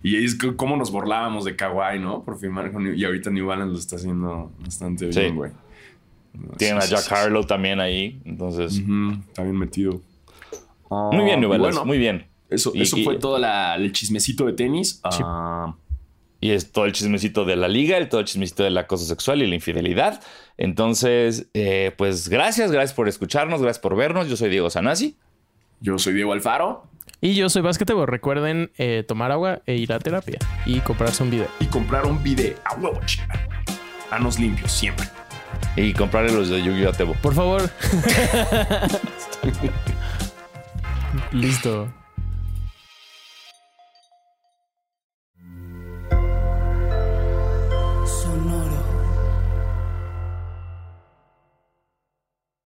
Y es que cómo nos burlábamos de Kawhi, ¿no? Por firmar con New- Y ahorita New Balance lo está haciendo bastante bien, güey. Tienen Sí, a Jack Harlow también ahí. Entonces, Está bien metido. muy bien, New Ah, Balance, bueno, muy bien. Eso, Y- eso y- fue todo la- el chismecito de tenis. Sí. Ah, y es todo el chismecito de la liga, el todo el chismecito del acoso sexual y la infidelidad. Entonces, eh, pues gracias, gracias por escucharnos, gracias por vernos. Yo soy Diego Sanasi. Yo soy Diego Alfaro. Y yo soy Basquetebo. Recuerden eh, tomar agua e ir a terapia. Y comprarse un video. Y comprar un video. A huevo, chica. Manos limpios, siempre. Y comprarle los de Yu-Gi-Oh! Tebo. Por favor. Listo.